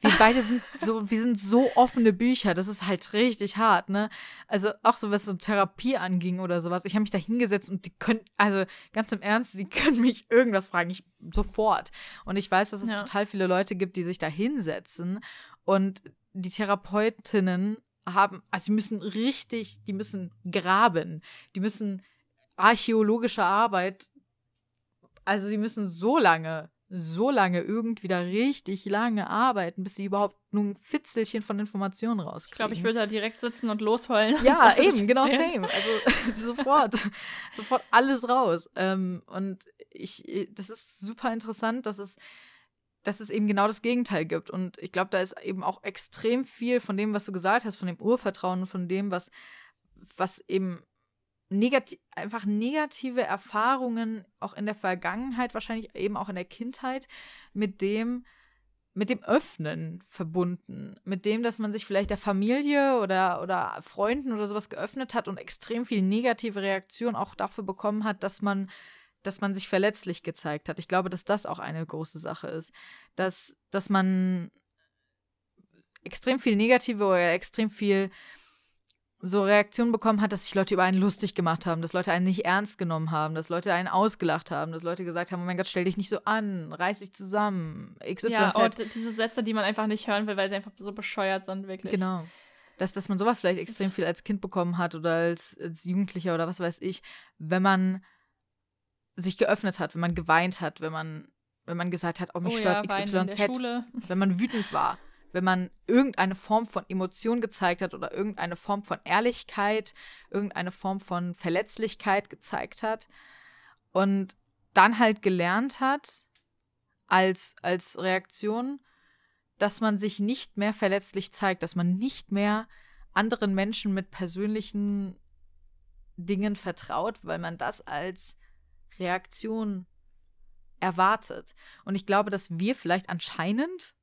Wir beide sind so, wir sind so offene Bücher. Das ist halt richtig hart, ne? Also auch so, was so Therapie anging oder sowas. Ich habe mich da hingesetzt und die können, also ganz im Ernst, die können mich irgendwas fragen. Ich sofort. Und ich weiß, dass es ja. total viele Leute gibt, die sich da hinsetzen und die Therapeutinnen haben, also die müssen richtig, die müssen graben. Die müssen archäologische Arbeit, also die müssen so lange so lange irgendwie da richtig lange arbeiten, bis sie überhaupt nur ein Fitzelchen von Informationen rauskriegen. Ich glaube, ich würde da direkt sitzen und losheulen. Ja, und eben, genau same. Also sofort, sofort alles raus. Ähm, und ich, das ist super interessant, dass es, dass es eben genau das Gegenteil gibt. Und ich glaube, da ist eben auch extrem viel von dem, was du gesagt hast, von dem Urvertrauen, von dem, was, was eben negativ, einfach negative Erfahrungen auch in der Vergangenheit, wahrscheinlich eben auch in der Kindheit, mit dem, mit dem Öffnen verbunden. Mit dem, dass man sich vielleicht der Familie oder, oder Freunden oder sowas geöffnet hat und extrem viel negative Reaktion auch dafür bekommen hat, dass man, dass man sich verletzlich gezeigt hat. Ich glaube, dass das auch eine große Sache ist. Dass, dass man extrem viel negative oder extrem viel so Reaktionen bekommen hat, dass sich Leute über einen lustig gemacht haben, dass Leute einen nicht ernst genommen haben, dass Leute einen ausgelacht haben, dass Leute gesagt haben, oh mein Gott, stell dich nicht so an, reiß dich zusammen, XYZ. Ja, oh, diese Sätze, die man einfach nicht hören will, weil sie einfach so bescheuert sind, wirklich. Genau. Dass, dass man sowas vielleicht extrem viel als Kind bekommen hat oder als, als Jugendlicher oder was weiß ich, wenn man sich geöffnet hat, wenn man geweint hat, wenn man, wenn man gesagt hat, oh, mich oh stört ja, XYZ, wenn man wütend war wenn man irgendeine Form von Emotion gezeigt hat oder irgendeine Form von Ehrlichkeit, irgendeine Form von Verletzlichkeit gezeigt hat und dann halt gelernt hat als, als Reaktion, dass man sich nicht mehr verletzlich zeigt, dass man nicht mehr anderen Menschen mit persönlichen Dingen vertraut, weil man das als Reaktion erwartet. Und ich glaube, dass wir vielleicht anscheinend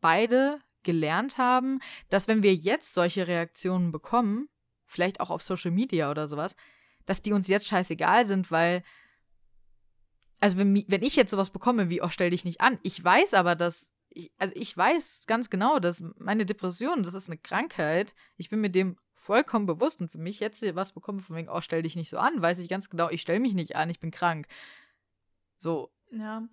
beide gelernt haben, dass wenn wir jetzt solche Reaktionen bekommen, vielleicht auch auf Social Media oder sowas, dass die uns jetzt scheißegal sind, weil, also wenn, wenn ich jetzt sowas bekomme wie, oh, stell dich nicht an, ich weiß aber, dass, ich, also ich weiß ganz genau, dass meine Depression, das ist eine Krankheit, ich bin mir dem vollkommen bewusst und für mich jetzt was bekomme von wegen, oh, stell dich nicht so an, weiß ich ganz genau, ich stell mich nicht an, ich bin krank. So. Ja,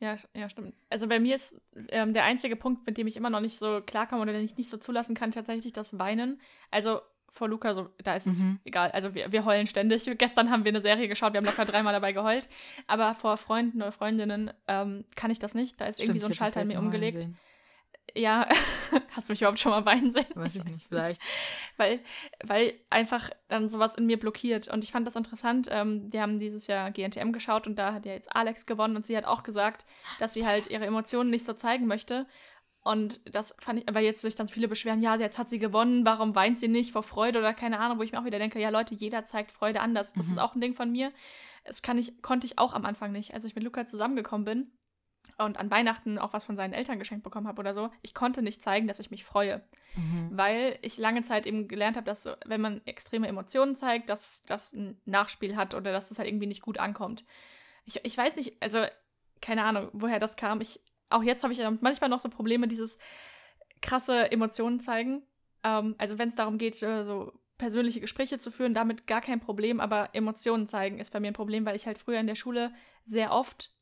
ja, ja, stimmt. Also bei mir ist ähm, der einzige Punkt, mit dem ich immer noch nicht so klarkomme oder den ich nicht so zulassen kann, tatsächlich das Weinen. Also vor Luca, so, da ist es mhm. egal. Also wir, wir heulen ständig. Gestern haben wir eine Serie geschaut, wir haben locker dreimal dabei geheult. Aber vor Freunden oder Freundinnen ähm, kann ich das nicht. Da ist Stimmt, irgendwie so ein Schalter in mir umgelegt. Sehen. Ja, hast du mich überhaupt schon mal weinen sehen? Weiß ich nicht, vielleicht. weil, weil einfach dann sowas in mir blockiert. Und ich fand das interessant. Ähm, die haben dieses Jahr GNTM geschaut und da hat ja jetzt Alex gewonnen und sie hat auch gesagt, dass sie halt ihre Emotionen nicht so zeigen möchte. Und das fand ich, weil jetzt sich dann viele beschweren, ja, jetzt hat sie gewonnen, warum weint sie nicht vor Freude oder keine Ahnung, wo ich mir auch wieder denke, ja Leute, jeder zeigt Freude anders. Das mhm. ist auch ein Ding von mir. Das kann ich, konnte ich auch am Anfang nicht. Als ich mit Luca zusammengekommen bin, und an Weihnachten auch was von seinen Eltern geschenkt bekommen habe oder so, ich konnte nicht zeigen, dass ich mich freue. Mhm. Weil ich lange Zeit eben gelernt habe, dass wenn man extreme Emotionen zeigt, dass das ein Nachspiel hat oder dass es halt irgendwie nicht gut ankommt. Ich, ich weiß nicht, also keine Ahnung, woher das kam. Ich, auch jetzt habe ich manchmal noch so Probleme, dieses krasse Emotionen zeigen. Ähm, also wenn es darum geht, äh, so persönliche Gespräche zu führen, damit gar kein Problem, aber Emotionen zeigen ist bei mir ein Problem, weil ich halt früher in der Schule sehr oft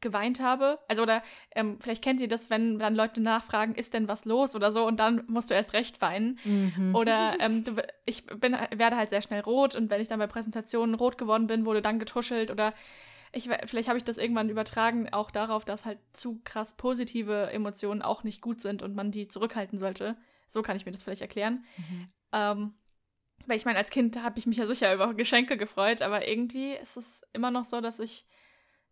geweint habe. Also oder ähm, vielleicht kennt ihr das, wenn dann Leute nachfragen, ist denn was los oder so und dann musst du erst recht weinen. Mhm. Oder ähm, du, ich bin, werde halt sehr schnell rot und wenn ich dann bei Präsentationen rot geworden bin, wurde dann getuschelt oder ich, vielleicht habe ich das irgendwann übertragen auch darauf, dass halt zu krass positive Emotionen auch nicht gut sind und man die zurückhalten sollte. So kann ich mir das vielleicht erklären. Mhm. Ähm, weil ich meine, als Kind habe ich mich ja sicher über Geschenke gefreut, aber irgendwie ist es immer noch so, dass ich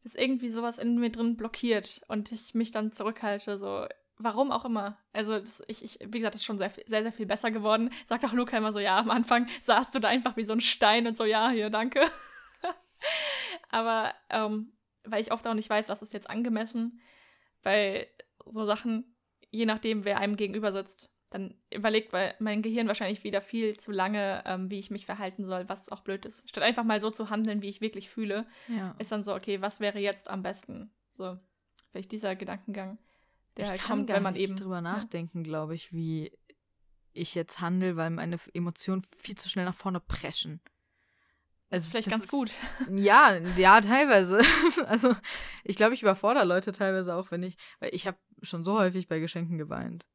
ist irgendwie sowas in mir drin blockiert und ich mich dann zurückhalte, so warum auch immer. Also das, ich, ich, wie gesagt, das ist schon sehr, sehr, sehr viel besser geworden. Sagt auch Luca immer so, ja, am Anfang saßt du da einfach wie so ein Stein und so, ja, hier, danke. Aber ähm, weil ich oft auch nicht weiß, was ist jetzt angemessen, weil so Sachen, je nachdem, wer einem gegenüber sitzt, dann überlegt mein Gehirn wahrscheinlich wieder viel zu lange, ähm, wie ich mich verhalten soll, was auch blöd ist. Statt einfach mal so zu handeln, wie ich wirklich fühle, Ja. ist dann so, okay, was wäre jetzt am besten? So, vielleicht dieser Gedankengang, der ich halt kann kommt, wenn man nicht eben. drüber nachdenken, glaube ich, wie ich jetzt handle, weil meine Emotionen viel zu schnell nach vorne preschen. Das ist vielleicht ganz ist- gut. Ja, ja, teilweise. also ich glaube, ich überfordere Leute teilweise auch, wenn ich, weil ich habe schon so häufig bei Geschenken geweint.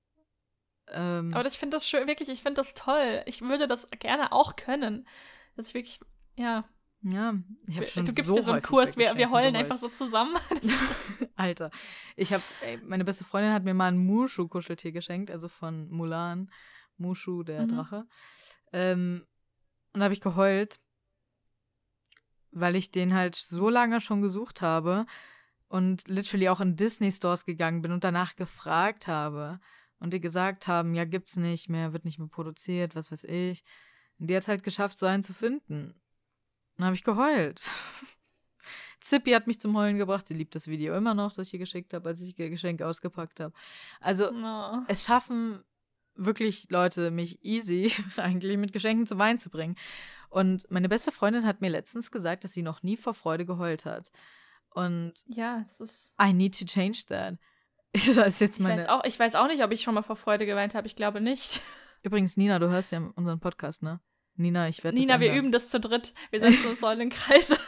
Ähm, Aber ich finde das schön, wirklich, ich finde das toll. Ich würde das gerne auch können. Dass ich wirklich, ja. ja, ich habe schon du gibst so mir so einen Kurs, wir, wir heulen einfach so zusammen. Alter, ich habe, meine beste Freundin hat mir mal ein Mushu-Kuscheltier geschenkt, also von Mulan, Mushu, der Mhm. Drache. Ähm, und da habe ich geheult, weil ich den halt so lange schon gesucht habe und literally auch in Disney-Stores gegangen bin und danach gefragt habe. Und die gesagt haben, ja, gibt's nicht mehr, wird nicht mehr produziert, was weiß ich. Und die hat's halt geschafft, so einen zu finden. Dann habe ich geheult. Zippy hat mich zum Heulen gebracht. Sie liebt das Video immer noch, das ich ihr geschickt habe, als ich ihr Geschenk ausgepackt habe. Also, No. es schaffen wirklich Leute, mich easy eigentlich mit Geschenken zum Wein zu bringen. Und meine beste Freundin hat mir letztens gesagt, dass sie noch nie vor Freude geheult hat. Und Ja, es ist. I need to change that. Das ist jetzt Ich meine. weiß, auch, ich weiß auch nicht, ob ich schon mal vor Freude geweint habe. Ich glaube nicht. Übrigens, Nina, du hörst ja unseren Podcast, ne? Nina, ich werde Nina, wir ändern. üben das zu dritt. Wir setzen uns so in Kreis.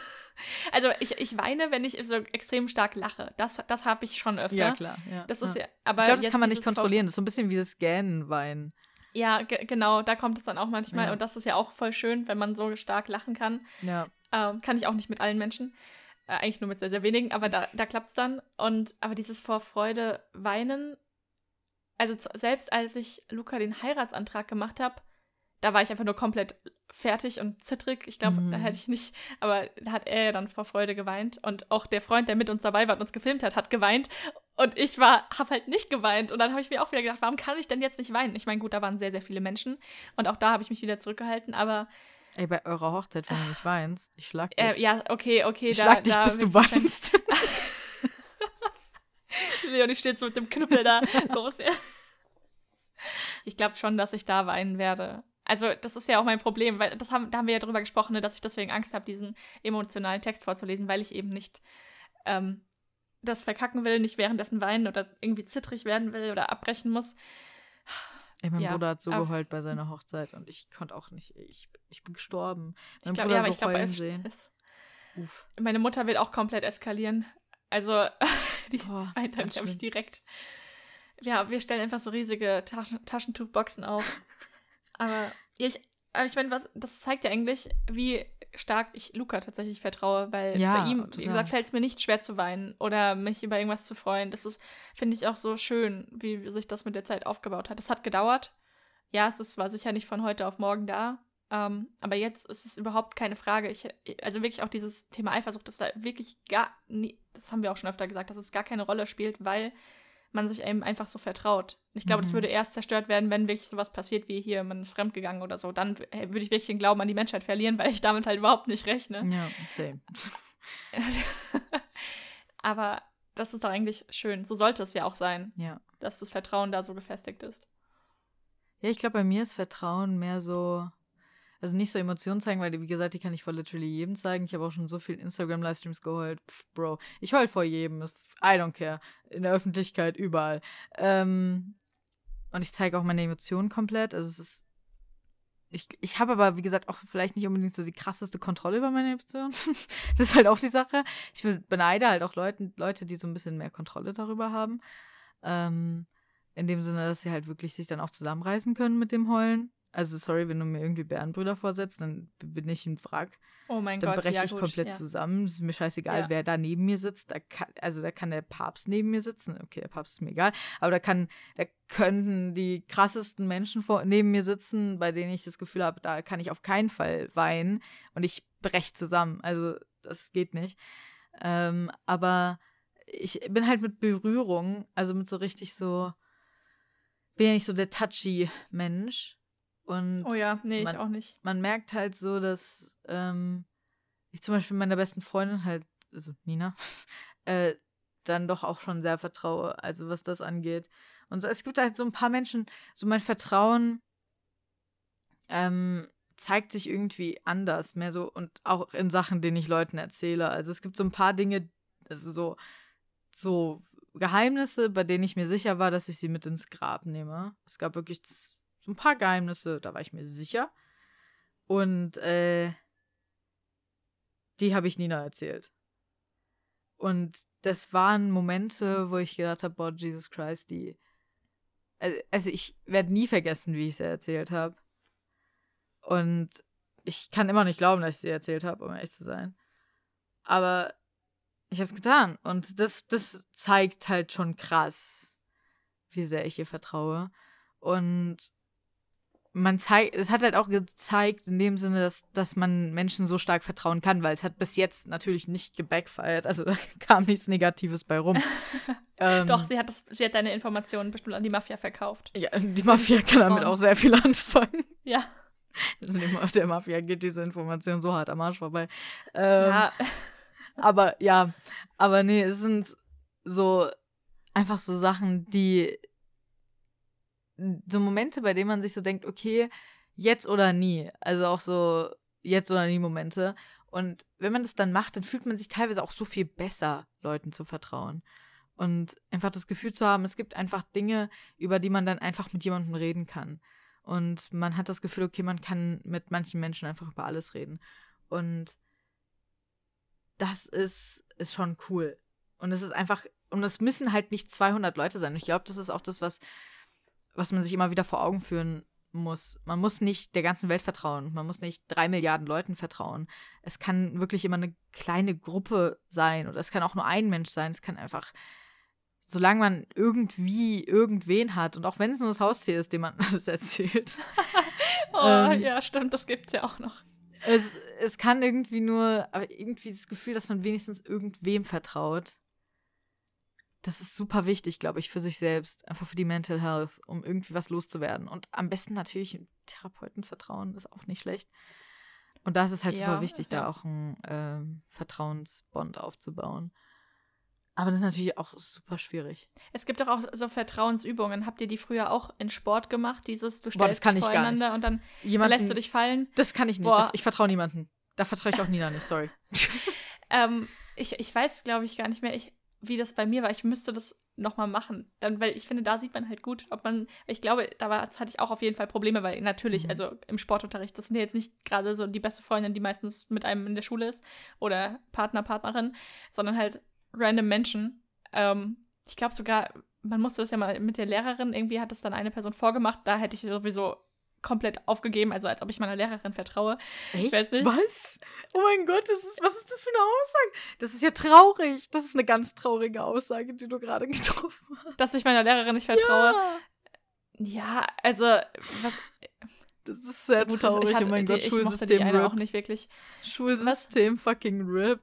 Also ich, ich weine, wenn ich so extrem stark lache. Das, das habe ich schon öfter. Ja, klar. Ja, Das ist ja. ja, aber ich glaube, das kann man nicht kontrollieren. Das ist so ein bisschen wie das Gähnenwein. Ja, ge genau, da kommt es dann auch manchmal. Ja. Und das ist ja auch voll schön, wenn man so stark lachen kann. Ja. Ähm, kann ich auch nicht mit allen Menschen. Äh, eigentlich nur mit sehr, sehr wenigen, aber da, da klappt es dann. Und aber dieses vor Freude weinen, also zu, selbst als ich Luca den Heiratsantrag gemacht habe, da war ich einfach nur komplett fertig und zittrig. Ich glaube, Mhm. da hätte ich nicht, aber da hat er ja dann vor Freude geweint. Und auch der Freund, der mit uns dabei war und uns gefilmt hat, hat geweint. Und ich war, habe halt nicht geweint. Und dann habe ich mir auch wieder gedacht, warum kann ich denn jetzt nicht weinen? Ich meine, gut, da waren sehr, sehr viele Menschen. Und auch da habe ich mich wieder zurückgehalten. Aber Ey, bei eurer Hochzeit, wenn du nicht weinst, ich schlag dich. äh, ja, okay, okay. ich da, schlag dich, da bis du weinst. Leonie steht so mit dem Knüppel da. Los, ja. Ich glaube schon, dass ich da weinen werde. Also, das ist ja auch mein Problem, weil das haben, da haben wir ja drüber gesprochen, ne, dass ich deswegen Angst habe, diesen emotionalen Text vorzulesen, weil ich eben nicht ähm, das verkacken will, nicht währenddessen weinen oder irgendwie zittrig werden will oder abbrechen muss. Ey, mein Ja, Bruder hat so geheult bei seiner Hochzeit und ich konnte auch nicht. Ich, ich bin gestorben. Ich Mein glaube, Bruder ja, so ich heulen es, sehen. Uff. meine Mutter wird auch komplett eskalieren. Also, die Boah, weint dann, glaube ich, direkt. Ja, wir stellen einfach so riesige Taschen Taschentuchboxen auf. aber ja, ich, aber ich meine, was, das zeigt ja eigentlich, wie stark ich Luca tatsächlich vertraue, weil Ja, bei ihm, wie total. gesagt, fällt es mir nicht schwer zu weinen oder mich über irgendwas zu freuen. Das ist, finde ich, auch so schön, wie sich das mit der Zeit aufgebaut hat. Das hat gedauert. Ja, es ist, war sicher nicht von heute auf morgen da. Ähm, aber jetzt ist es überhaupt keine Frage. Ich, also wirklich auch dieses Thema Eifersucht, das da wirklich gar nie, das haben wir auch schon öfter gesagt, dass es gar keine Rolle spielt, weil man sich eben einfach so vertraut. Ich glaube, das Mhm. würde erst zerstört werden, wenn wirklich sowas passiert wie hier, man ist fremdgegangen oder so. Dann w- würde ich wirklich den Glauben an die Menschheit verlieren, weil ich damit halt überhaupt nicht rechne. Ja, same. Aber das ist doch eigentlich schön. So sollte es ja auch sein, Ja. dass das Vertrauen da so gefestigt ist. Ja, ich glaube, bei mir ist Vertrauen mehr so. Also nicht so Emotionen zeigen, weil, wie gesagt, die kann ich vor literally jedem zeigen. Ich habe auch schon so viel Instagram-Livestreams geheult. Pff, Bro, ich heul vor jedem. I don't care. In der Öffentlichkeit, überall. Ähm, und ich zeige auch meine Emotionen komplett. Also es ist. Ich, ich habe aber, wie gesagt, auch vielleicht nicht unbedingt so die krasseste Kontrolle über meine Emotionen. das ist halt auch die Sache. Ich beneide halt auch Leute, Leute, die so ein bisschen mehr Kontrolle darüber haben. Ähm, in dem Sinne, dass sie halt wirklich sich dann auch zusammenreißen können mit dem Heulen. Also, sorry, wenn du mir irgendwie Bärenbrüder vorsetzt, dann bin ich ein Wrack. Oh mein Dann Gott, breche ja, ich gut, komplett ja. zusammen. Es ist mir scheißegal, Ja. wer da neben mir sitzt. Da kann, also da kann der Papst neben mir sitzen. Okay, der Papst ist mir egal. Aber da kann, da könnten die krassesten Menschen vor, neben mir sitzen, bei denen ich das Gefühl habe, da kann ich auf keinen Fall weinen. Und ich breche zusammen. Also das geht nicht. Ähm, aber ich bin halt mit Berührung, also mit so richtig so, bin ja nicht so der touchy Mensch. Und oh ja, nee, man, ich auch nicht. Man merkt halt so, dass ähm, ich zum Beispiel meiner besten Freundin halt, also Nina, äh, dann doch auch schon sehr vertraue, also was das angeht. Und so, es gibt halt so ein paar Menschen, so mein Vertrauen ähm, zeigt sich irgendwie anders, mehr so und auch in Sachen, denen ich Leuten erzähle. Also es gibt so ein paar Dinge, also so, so Geheimnisse, bei denen ich mir sicher war, dass ich sie mit ins Grab nehme. Es gab wirklich ein paar Geheimnisse, da war ich mir sicher. Und äh, die habe ich Nina erzählt. Und das waren Momente, wo ich gedacht habe, boah, Jesus Christ, die. Also ich werde nie vergessen, wie ich sie erzählt habe. Und ich kann immer nicht glauben, dass ich sie erzählt habe, um ehrlich zu sein. Aber ich habe es getan. Und das, das zeigt halt schon krass, wie sehr ich ihr vertraue. Und man zeigt, es hat halt auch gezeigt, in dem Sinne, dass, dass man Menschen so stark vertrauen kann, weil es hat bis jetzt natürlich nicht gebackfired, also da kam nichts Negatives bei rum. ähm, Doch, sie hat, das, sie hat deine Informationen bestimmt an die Mafia verkauft. Ja, die Mafia kann damit auch sehr viel anfangen. Ja. Also der Mafia geht diese Information so hart am Arsch vorbei. Ähm, ja. Aber ja, aber nee, es sind so einfach so Sachen, die so Momente, bei denen man sich so denkt, okay, jetzt oder nie. Also auch so jetzt oder nie Momente. Und wenn man das dann macht, dann fühlt man sich teilweise auch so viel besser, Leuten zu vertrauen. Und einfach das Gefühl zu haben, es gibt einfach Dinge, über die man dann einfach mit jemandem reden kann. Und man hat das Gefühl, okay, man kann mit manchen Menschen einfach über alles reden. Und das ist, ist schon cool. Und es ist einfach, und es müssen halt nicht 200 Leute sein. Ich glaube, das ist auch das, was was man sich immer wieder vor Augen führen muss. Man muss nicht der ganzen Welt vertrauen. Man muss nicht drei Milliarden Leuten vertrauen. Es kann wirklich immer eine kleine Gruppe sein oder es kann auch nur ein Mensch sein. Es kann einfach, solange man irgendwie irgendwen hat und auch wenn es nur das Haustier ist, dem man alles erzählt. oh, ähm, ja, stimmt, das gibt es ja auch noch. Es, es kann irgendwie nur, aber irgendwie das Gefühl, dass man wenigstens irgendwem vertraut das ist super wichtig, glaube ich, für sich selbst, einfach für die Mental Health, um irgendwie was loszuwerden. Und am besten natürlich Therapeuten vertrauen, ist auch nicht schlecht. Und da ist es halt ja, super wichtig, ja. da auch einen äh, Vertrauensbond aufzubauen. Aber das ist natürlich auch super schwierig. Es gibt doch auch so Vertrauensübungen. Habt ihr die früher auch in Sport gemacht? Dieses, du stellst Boah, das kann ich voreinander und dann Jemanden, lässt du dich fallen? Das kann ich nicht. Boah. Ich vertraue niemanden. Da vertraue ich auch Nina nicht, sorry. ähm, ich, ich weiß, glaube ich, gar nicht mehr. Ich, wie das bei mir war. Ich müsste das nochmal machen. Dann, weil ich finde, da sieht man halt gut, ob man, ich glaube, da war, hatte ich auch auf jeden Fall Probleme, weil natürlich, mhm. also im Sportunterricht, das sind ja jetzt nicht gerade so die beste Freundin, die meistens mit einem in der Schule ist oder Partner, Partnerin, sondern halt random Menschen. Ähm, ich glaube sogar, man musste das ja mal mit der Lehrerin, irgendwie hat das dann eine Person vorgemacht, da hätte ich sowieso komplett aufgegeben, also als ob ich meiner Lehrerin vertraue. Echt? Was? Oh mein Gott, ist, was ist das für eine Aussage? Das ist ja traurig. Das ist eine ganz traurige Aussage, die du gerade getroffen hast. Dass ich meiner Lehrerin nicht vertraue. Ja, ja also was, das ist sehr Gut, traurig. Hatte, oh mein Gott, die, Schulsystem RIP. auch nicht wirklich. Schulsystem was? fucking RIP.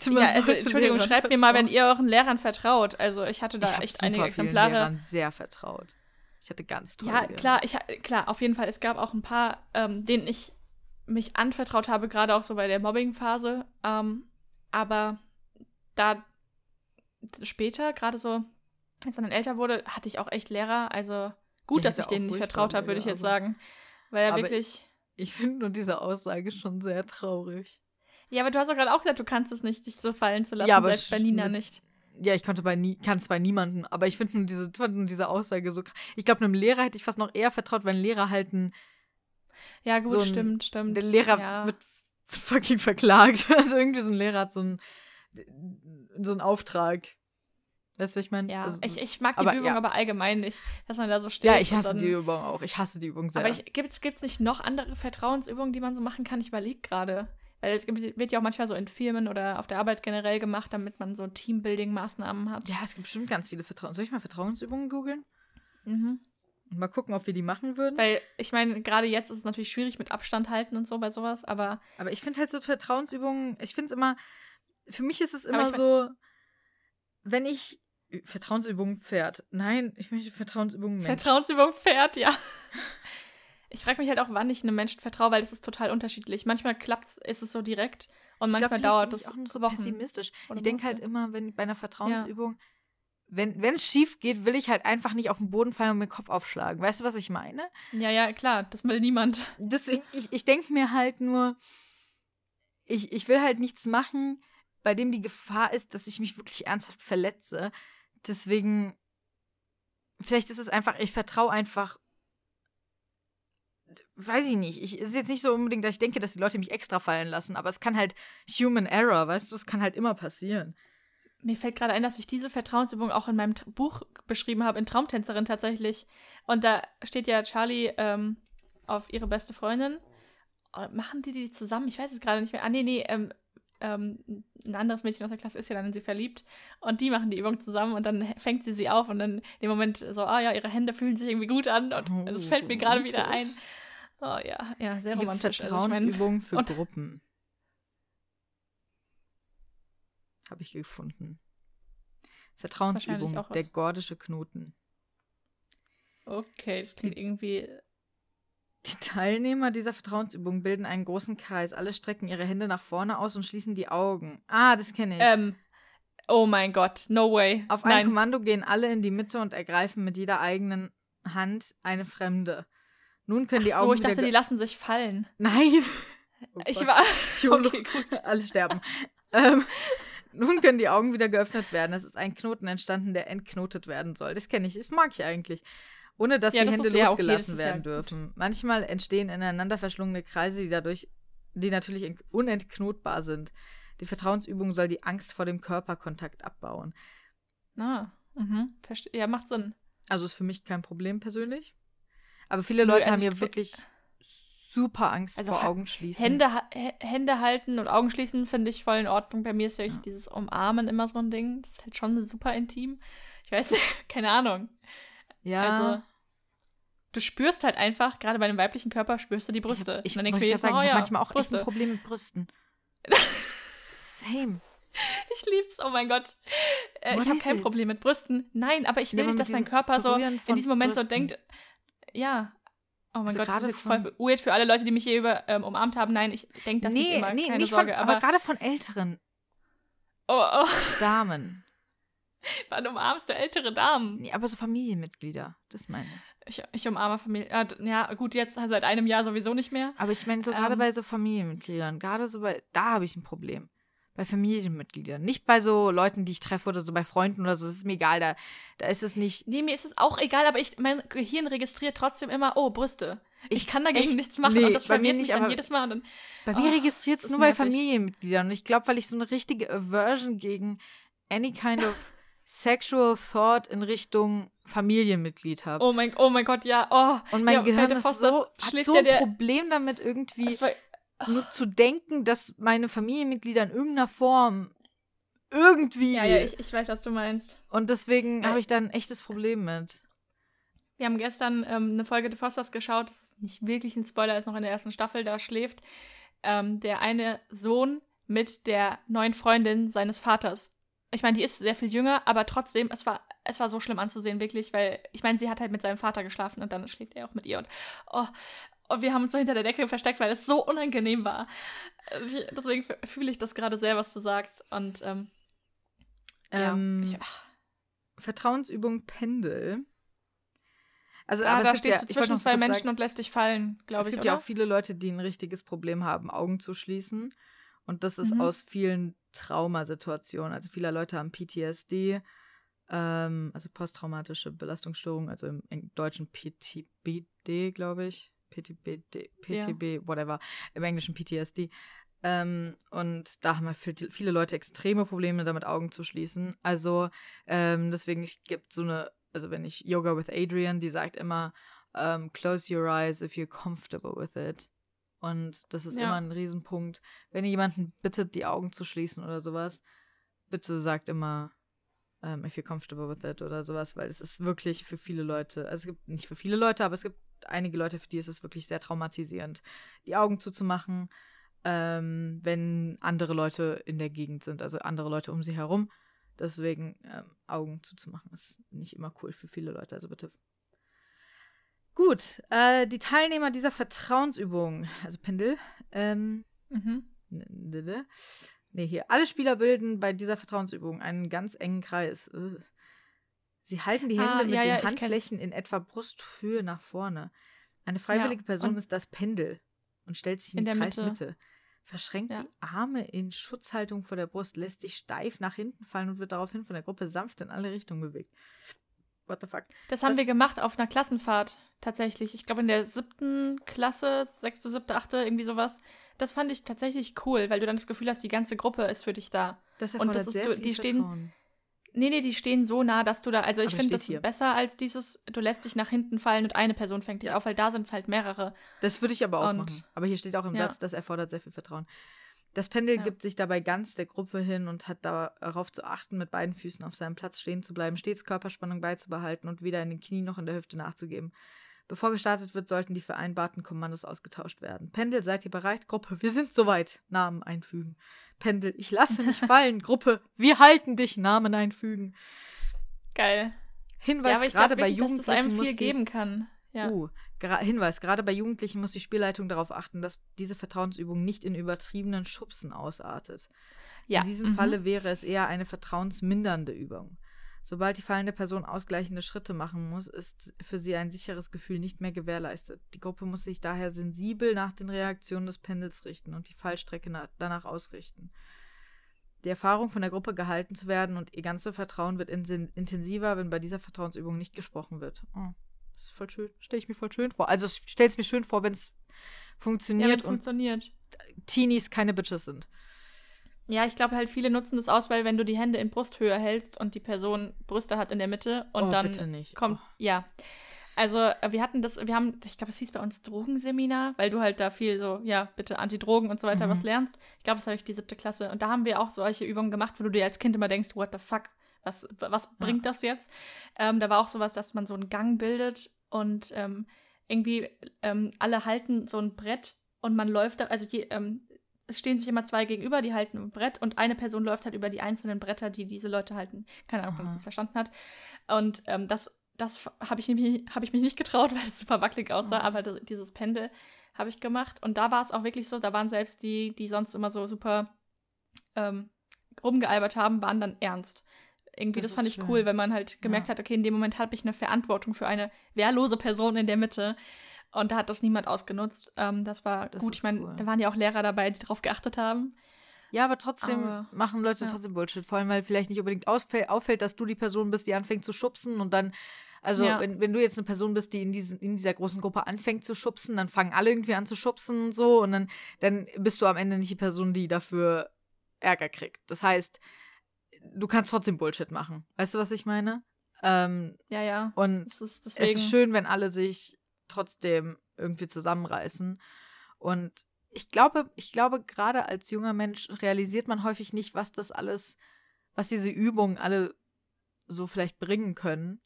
Ja, also, Entschuldigung, schreibt vertrauen. mir mal, wenn ihr euren Lehrern vertraut. Also ich hatte da ich echt einige Exemplare. Lehrern sehr vertraut. Ich hatte ganz tolle Ja, klar, ich, klar, auf jeden Fall. Es gab auch ein paar, ähm, denen ich mich anvertraut habe, gerade auch so bei der Mobbing-Phase. Ähm, aber da später, gerade so, als man dann älter wurde, hatte ich auch echt Lehrer. Also gut, dass ich denen nicht vertraut habe, würde ich jetzt sagen. Weil ja wirklich. Ich finde nur diese Aussage schon sehr traurig. Ja, aber du hast doch gerade auch gesagt, du kannst es nicht, dich so fallen zu lassen, ja, aber selbst bei Nina nicht ja, ich konnte bei nie, kann es bei niemandem, aber ich finde diese, nur diese Aussage so Ich glaube, einem Lehrer hätte ich fast noch eher vertraut, wenn Lehrer halt ein. Ja, gut, so ein, stimmt, stimmt. Der Lehrer ja. wird fucking verklagt. Also irgendwie so ein Lehrer hat so einen, so einen Auftrag. Weißt du, was ich meine? Ja, also, ich, ich mag die aber, Übung ja. aber allgemein nicht, dass man da so steht. Ja, ich hasse dann, die Übung auch. Ich hasse die Übung sehr. Aber gibt es nicht noch andere Vertrauensübungen, die man so machen kann? Ich überlege gerade. Weil es wird ja auch manchmal so in Firmen oder auf der Arbeit generell gemacht, damit man so Teambuilding-Maßnahmen hat. Ja, es gibt bestimmt ganz viele Vertrauens. Soll ich mal Vertrauensübungen googeln? Mhm. Und mal gucken, ob wir die machen würden. Weil ich meine, gerade jetzt ist es natürlich schwierig mit Abstand halten und so bei sowas, aber. Aber ich finde halt so Vertrauensübungen, ich finde es immer, für mich ist es immer so, wenn ich Vertrauensübung Pferd. Nein, ich möchte Vertrauensübung Mensch. Vertrauensübung Pferd, ja. Ich frage mich halt auch, wann ich einem Menschen vertraue, weil das ist total unterschiedlich. Manchmal klappt ist es so direkt und Ich glaub, manchmal vielleicht dauert es ich auch nur so Wochen. pessimistisch. Ich denke halt immer, wenn bei einer Vertrauensübung, wenn wenn es schief geht, will ich halt einfach nicht auf den Boden fallen und mir den Kopf aufschlagen. Weißt du, was ich meine? Ja, ja, klar, das will niemand. Deswegen, ich, ich denke mir halt nur, ich, ich will halt nichts machen, bei dem die Gefahr ist, dass ich mich wirklich ernsthaft verletze. Deswegen, vielleicht ist es einfach, ich vertraue einfach, weiß ich nicht. Ich, es ist jetzt nicht so unbedingt, dass ich denke, dass die Leute mich extra fallen lassen, aber es kann halt Human Error, weißt du, es kann halt immer passieren. Mir fällt gerade ein, dass ich diese Vertrauensübung auch in meinem Tra- Buch beschrieben habe, in Traumtänzerin tatsächlich. Und da steht ja Charlie ähm, auf ihre beste Freundin. Und machen die die zusammen? Ich weiß es gerade nicht mehr. Ah, nee, nee, ähm, ähm, ein anderes Mädchen aus der Klasse ist ja dann in sie verliebt. Und die machen die Übung zusammen und dann fängt sie sie auf und dann in dem Moment so, ah ja, ihre Hände fühlen sich irgendwie gut an. Und es fällt mir gerade wieder ein. Oh ja, ja, sehr Hier gibt es romantisch. Also, ich mein, Vertrauensübungen für Gruppen. Habe ich gefunden. Vertrauensübung, der gordische Knoten. okay, das klingt irgendwie Die Teilnehmer dieser Vertrauensübung bilden einen großen Kreis. Alle strecken ihre Hände nach vorne aus und schließen die Augen. Ah, das kenne ich. Ähm, oh mein Gott, no way. Auf ein Nein. Kommando gehen alle in die Mitte und ergreifen mit jeder eigenen Hand eine Fremde. Nun können die Ach Augen so, ich wieder dachte, die lassen sich fallen. Nein. Oh Ich war. Okay, gut. Alle sterben. ähm, nun können die Augen wieder geöffnet werden. Es ist ein Knoten entstanden, der entknotet werden soll. Das kenne ich. Das mag ich eigentlich. Ohne dass Ja, die das Hände okay, losgelassen das ist ja werden gut. dürfen. Manchmal entstehen ineinander verschlungene Kreise, die dadurch, die natürlich ent- unentknotbar sind. Die Vertrauensübung soll die Angst vor dem Körperkontakt abbauen. Ah, mhm. Ja, macht Sinn. Also ist für mich kein Problem persönlich. Aber viele Leute also haben ja ich- wirklich super Angst Also vor Augenschließen. Hände, Hände halten und Augen schließen finde ich voll in Ordnung. Bei mir ist ja echt dieses Umarmen immer so ein Ding. Das ist halt schon super intim. Ich weiß, keine Ahnung. ja. Also, du spürst halt einfach, gerade bei einem weiblichen Körper, spürst du die Ich, Brüste. hab- ich, wollte denkst du gerade jedes sagen, Mal, ich oh habe ja, manchmal auch echt ein Brüste. Problem mit Brüsten. Same. Ich lieb's, oh mein Gott. Äh, ich habe kein it? Problem mit Brüsten. Nein, aber ich will aber nicht, dass dein Körper so in diesem Moment so Brüsten. denkt, ja. Oh mein Also Gott, das gerade ist jetzt voll weird für alle Leute, die mich hier über ähm, umarmt haben. Nein, ich denke das nicht nee, immer. nee, Keine nicht Sorge. von, aber, aber, gerade von älteren oh, oh, Damen. wann umarmst du ältere Damen? Nee, aber so Familienmitglieder, das meine ich. Ich, ich umarme Familie. Ja, d- Ja, gut, jetzt seit einem Jahr sowieso nicht mehr. Aber ich meine so gerade Ähm. bei so Familienmitgliedern, gerade so bei, da habe ich ein Problem. Bei Familienmitgliedern. Nicht bei so Leuten, die ich treffe oder so bei Freunden oder so, das ist mir egal, da, da ist es nicht. Nee, mir ist es auch egal, aber ich, mein Gehirn registriert trotzdem immer, oh, Brüste. Ich, Ich kann dagegen echt- nichts machen nee, und das bei mir nicht, mich dann aber- jedes Mal. Dann, Bei mir Oh, registriert es nur bei nervig. Familienmitgliedern. Und ich glaube, weil ich so eine richtige Aversion gegen any kind of sexual thought in Richtung Familienmitglied habe. oh mein, oh mein Gott, ja, oh. Und mein ja, Gehirn ist so, hat so ein Problem damit, irgendwie nur zu denken, dass meine Familienmitglieder in irgendeiner Form irgendwie. ja, ja, ich, ich weiß, was du meinst. Und deswegen Weil- habe ich da ein echtes Problem mit. Wir haben gestern ähm, eine Folge The Fosters geschaut. Das ist nicht wirklich ein Spoiler, ist noch in der ersten Staffel. Da schläft ähm, der eine Sohn mit der neuen Freundin seines Vaters. Ich meine, die ist sehr viel jünger, aber trotzdem, es war, es war so schlimm anzusehen, wirklich, weil ich meine, sie hat halt mit seinem Vater geschlafen und dann schläft er auch mit ihr. Und, oh, und wir haben uns so hinter der Decke versteckt, weil es so unangenehm war. Ich, deswegen fühle ich das gerade sehr, was du sagst. Und ähm, Ähm, ja, ich, ach, Vertrauensübung Pendel. Also, ah, aber da es gibt ja, stehst du ich zwischen zwei Menschen sagen, und lässt dich fallen, glaube es ich, gibt oder? ja auch viele Leute, die ein richtiges Problem haben, Augen zu schließen. Und das ist Mhm. aus vielen Traumasituationen. Also viele Leute haben PTSD, ähm, also posttraumatische Belastungsstörung, also im, im deutschen PTBD, glaube ich. PTBD, PTB, whatever. Im englischen PTSD. Ähm, und da haben halt viel- viele Leute extreme Probleme damit, Augen zu schließen. Also ähm, deswegen es gibt so eine, also wenn ich Yoga with Adrian, die sagt immer, ähm, close your eyes if you're comfortable with it. Und das ist Ja. immer ein Riesenpunkt. Wenn ihr jemanden bittet, die Augen zu schließen oder sowas, bitte sagt immer, ähm, if you're comfortable with it oder sowas, weil es ist wirklich für viele Leute, also es gibt nicht für viele Leute, aber es gibt einige Leute, für die ist es wirklich sehr traumatisierend, die Augen zuzumachen. ähm, wenn andere Leute in der Gegend sind, also andere Leute um sie herum. Deswegen ähm, Augen zuzumachen ist nicht immer cool für viele Leute. Also bitte. Gut, äh, die Teilnehmer dieser Vertrauensübung, also Pendel, ähm, Mhm. Nee, hier. Alle Spieler bilden bei dieser Vertrauensübung einen ganz engen Kreis. Ugh. Sie halten die Hände Ah, mit ja, den ja, Handflächen in etwa Brusthöhe nach vorne. Eine freiwillige Person und- ist das Pendel und stellt sich in, In die der Mitte. Kreismitte. Verschränkt Ja. die Arme in Schutzhaltung vor der Brust, lässt sich steif nach hinten fallen und wird daraufhin von der Gruppe sanft in alle Richtungen bewegt. What the fuck? Das haben Das- wir gemacht auf einer Klassenfahrt tatsächlich. Ich glaube in der siebten Klasse, sechste, siebte, achte, irgendwie sowas. Das fand ich tatsächlich cool, weil du dann das Gefühl hast, die ganze Gruppe ist für dich da. Das Und erfordert das ist sehr so- viel die stehen- Vertrauen. Nee, nee, die stehen so nah, dass du da, also ich finde das hier. besser als dieses, du lässt dich nach hinten fallen und eine Person fängt dich Ja. auf, weil da sind es halt mehrere. Das würde ich aber auch Und- machen. Aber hier steht auch im Ja. Satz, das erfordert sehr viel Vertrauen. Das Pendel Ja. gibt sich dabei ganz der Gruppe hin und hat darauf zu achten, mit beiden Füßen auf seinem Platz stehen zu bleiben, stets Körperspannung beizubehalten und weder in den Knien noch in der Hüfte nachzugeben. Bevor gestartet wird, sollten die vereinbarten Kommandos ausgetauscht werden. Pendel, seid ihr bereit? Gruppe, wir sind soweit. Namen einfügen. Pendel, ich lasse mich fallen. Gruppe, wir halten dich. Namen einfügen. Geil. Hinweis, ja, gerade bei wirklich, dass es Jugendlichen einem muss viel die- geben kann. Ja. Uh, Hinweis, gerade bei Jugendlichen muss die Spielleitung darauf achten, dass diese Vertrauensübung nicht in übertriebenen Schubsen ausartet. ja. In diesem mhm. Falle wäre es eher eine vertrauensmindernde Übung. Sobald die fallende Person ausgleichende Schritte machen muss, ist für sie ein sicheres Gefühl nicht mehr gewährleistet. Die Gruppe muss sich daher sensibel nach den Reaktionen des Pendels richten und die Fallstrecke na- danach ausrichten. Die Erfahrung, von der Gruppe gehalten zu werden und ihr ganzes Vertrauen wird insen- intensiver, wenn bei dieser Vertrauensübung nicht gesprochen wird. Oh, das ist voll schön. Stelle ich mir voll schön vor. Also stelle es mir schön vor, wenn es Ja, funktioniert wenn und funktioniert. Teenies keine Bitches sind. Ja, ich glaube halt, viele nutzen das aus, weil wenn du die Hände in Brusthöhe hältst und die Person Brüste hat in der Mitte und oh, dann bitte nicht. kommt, Oh. ja. Also äh, wir hatten das, wir haben, ich glaube, es hieß bei uns Drogenseminar, weil du halt da viel so, ja, bitte Antidrogen und so weiter Mhm. was lernst. Ich glaube, das habe ich die siebte Klasse. Und da haben wir auch solche Übungen gemacht, wo du dir als Kind immer denkst, what the fuck, was, was bringt das jetzt? Ähm, da war auch sowas, dass man so einen Gang bildet und ähm, irgendwie ähm, alle halten so ein Brett und man läuft da, also je, ähm, es stehen sich immer zwei gegenüber, die halten ein Brett und eine Person läuft halt über die einzelnen Bretter, die diese Leute halten. Keine Ahnung, ob man das verstanden hat. Und ähm, das, das habe ich, nämlich- hab ich mich nicht getraut, weil es super wackelig aussah, Oh. aber das, dieses Pendel habe ich gemacht. Und da war es auch wirklich so, da waren selbst die, die sonst immer so super ähm, rumgealbert haben, waren dann ernst. Irgendwie, Das das, fand ich schön. cool, weil man halt gemerkt Ja. hat, okay, in dem Moment habe ich eine Verantwortung für eine wehrlose Person in der Mitte. Und da hat das niemand ausgenutzt. Ähm, das war Das gut. Ich meine, cool. da waren ja auch Lehrer dabei, die darauf geachtet haben. Ja, aber trotzdem Aber- machen Leute ja. trotzdem Bullshit. Vor allem, weil vielleicht nicht unbedingt auffällt, dass du die Person bist, die anfängt zu schubsen und dann, also Ja. wenn, wenn du jetzt eine Person bist, die in, diesen, in dieser großen Gruppe anfängt zu schubsen, dann fangen alle irgendwie an zu schubsen und so und dann, dann bist du am Ende nicht die Person, die dafür Ärger kriegt. Das heißt, du kannst trotzdem Bullshit machen. Weißt du, was ich meine? Ähm, Ja, ja. und ist es ist schön, wenn alle sich trotzdem irgendwie zusammenreißen. Und ich glaube, ich glaube, gerade als junger Mensch realisiert man häufig nicht, was das alles, was diese Übungen alle so vielleicht bringen können.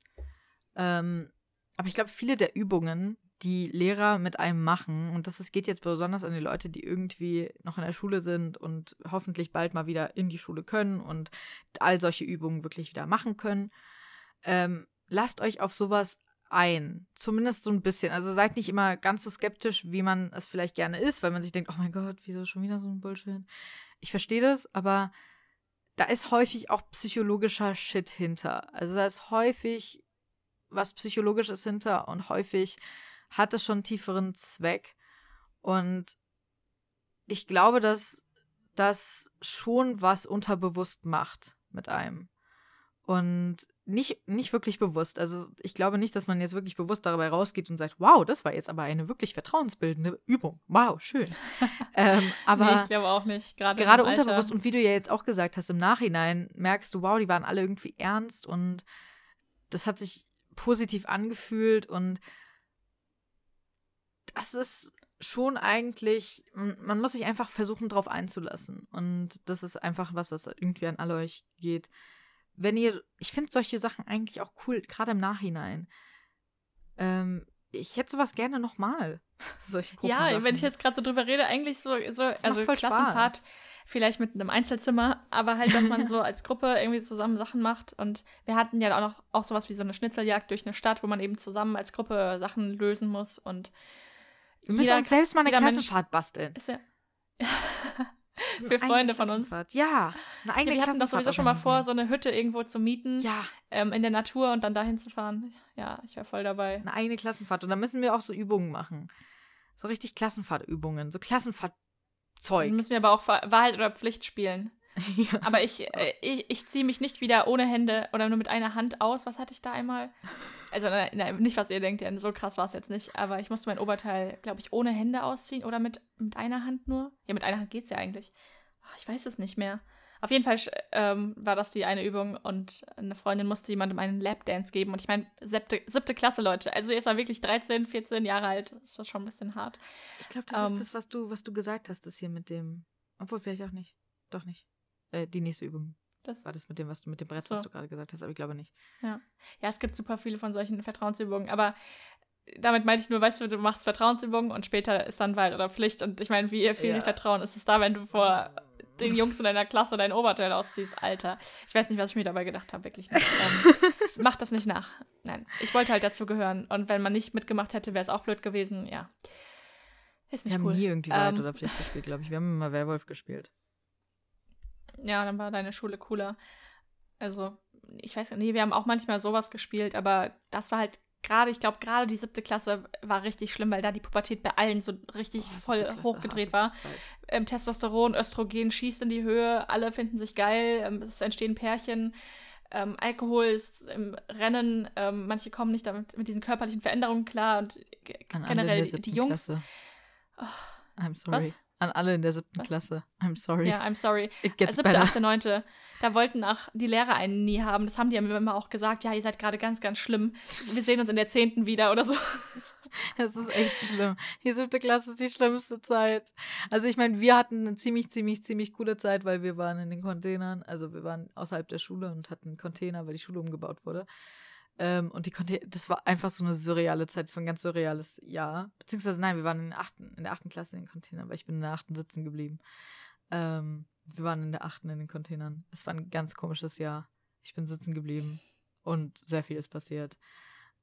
Ähm, aber ich glaube, viele der Übungen, die Lehrer mit einem machen, und das geht jetzt besonders an die Leute, die irgendwie noch in der Schule sind und hoffentlich bald mal wieder in die Schule können und all solche Übungen wirklich wieder machen können. Ähm, lasst euch auf sowas ein. Zumindest so ein bisschen. Also seid nicht immer ganz so skeptisch, wie man es vielleicht gerne ist, weil man sich denkt, oh mein Gott, wieso schon wieder so ein Bullshit? Ich verstehe das, aber da ist häufig auch psychologischer Shit hinter. Also da ist häufig was Psychologisches hinter und häufig hat es schon einen tieferen Zweck. Und ich glaube, dass das schon was unterbewusst macht mit einem. Und nicht, nicht wirklich bewusst. Also ich glaube nicht, dass man jetzt wirklich bewusst dabei rausgeht und sagt, wow, das war jetzt aber eine wirklich vertrauensbildende Übung. Wow, schön. ähm, aber nee, ich glaube auch nicht. Gerade, gerade Alter. unterbewusst und wie du ja jetzt auch gesagt hast, im Nachhinein merkst du, wow, die waren alle irgendwie ernst und das hat sich positiv angefühlt und das ist schon eigentlich, man muss sich einfach versuchen, drauf einzulassen. Und das ist einfach was, das irgendwie an alle euch geht. Wenn ihr, ich finde solche Sachen eigentlich auch cool, gerade im Nachhinein. Ähm, ich hätte sowas gerne nochmal. Solche Gruppen. Ja, wenn ich jetzt gerade so drüber rede, eigentlich so, so also Klassenfahrt, Spaß. vielleicht mit einem Einzelzimmer, aber halt, dass man so als Gruppe irgendwie zusammen Sachen macht. Und wir hatten ja auch noch auch sowas wie so eine Schnitzeljagd durch eine Stadt, wo man eben zusammen als Gruppe Sachen lösen muss. Und Wir müssen uns selbst mal eine Klassenfahrt basteln. ist ja. Für Freunde von uns. Ja, eine eigene wir hatten doch sowieso schon mal vor, so eine Hütte irgendwo zu mieten, Ja, ähm, in der Natur und dann dahin zu fahren. Ja, ich wäre voll dabei. eine eigene Klassenfahrt. Und da müssen wir auch so Übungen machen. So richtig Klassenfahrtübungen. So Klassenfahrtzeug. Dann müssen wir aber auch Wahr- Wahrheit oder Pflicht spielen. Ja. Aber ich, äh, ich, ich ziehe mich nicht wieder ohne Hände oder nur mit einer Hand aus. Was hatte ich da einmal? Also nein, nein, nicht, was ihr denkt, ja, so krass war es jetzt nicht. Aber ich musste mein Oberteil, glaube ich, ohne Hände ausziehen oder mit, mit einer Hand nur. Ja, mit einer Hand geht's ja eigentlich. Ach, ich weiß es nicht mehr. Auf jeden Fall ähm, war das die eine Übung und eine Freundin musste jemandem einen Lapdance geben. Und ich meine, siebte, siebte Klasse, Leute. Also jetzt war wirklich 13, 14 Jahre alt. Das war schon ein bisschen hart. Ich glaube, das Ähm. ist das, was du, was du gesagt hast, das hier mit dem. Obwohl, vielleicht auch nicht. Doch nicht. Äh, die nächste Übung. Das War das mit dem, was du mit dem Brett, was So. du gerade gesagt hast, aber ich glaube nicht. Ja, es gibt super viele von solchen Vertrauensübungen, aber damit meinte ich nur, weißt du, du machst Vertrauensübungen und später ist dann Wahl oder Pflicht und ich meine, wie viel Ja. Vertrauen ist es da, wenn du vor den Jungs in deiner Klasse dein Oberteil ausziehst, Alter. Ich weiß nicht, was ich mir dabei gedacht habe, wirklich nicht. ähm, mach das nicht nach. Nein, ich wollte halt dazu gehören und wenn man nicht mitgemacht hätte, wäre es auch blöd gewesen, ja. Ist Wir nicht haben cool. nie irgendwie Wahrheit Ähm, oder Pflicht gespielt, glaube ich. Wir haben immer Werwolf gespielt. Ja, dann war deine Schule cooler. Also, ich weiß nicht, nee, wir haben auch manchmal sowas gespielt, aber das war halt gerade, ich glaube, gerade die siebte Klasse war richtig schlimm, weil da die Pubertät bei allen so richtig Oh, voll Klasse, hochgedreht war. Ähm, Testosteron, Östrogen schießt in die Höhe, alle finden sich geil, ähm, es entstehen Pärchen. Ähm, Alkohol ist im Rennen, ähm, manche kommen nicht damit mit diesen körperlichen Veränderungen klar und An generell die, Jungs. Klasse. Oh, I'm sorry. Was? An alle in der siebten? Klasse. I'm sorry. ja, I'm sorry. It gets Siebte, better. achte, neunte. Da wollten auch die Lehrer einen nie haben. Das haben die mir immer auch gesagt. Ja, ihr seid gerade ganz, ganz schlimm. Wir sehen uns in der zehnten wieder oder so. Es ist echt schlimm. Die siebte Klasse ist die schlimmste Zeit. Also ich meine, wir hatten eine ziemlich, ziemlich, ziemlich coole Zeit, weil wir waren in den Containern. Also wir waren außerhalb der Schule und hatten einen Container, weil die Schule umgebaut wurde. Ähm, und die Container, das war einfach so eine surreale Zeit. Das war ein ganz surreales Jahr. Beziehungsweise nein, wir waren in der achten, in der achten Klasse in den Containern, weil ich bin in der achten sitzen geblieben. Ähm, wir waren in der achten in den Containern. Es war ein ganz komisches Jahr. Ich bin sitzen geblieben und sehr viel ist passiert.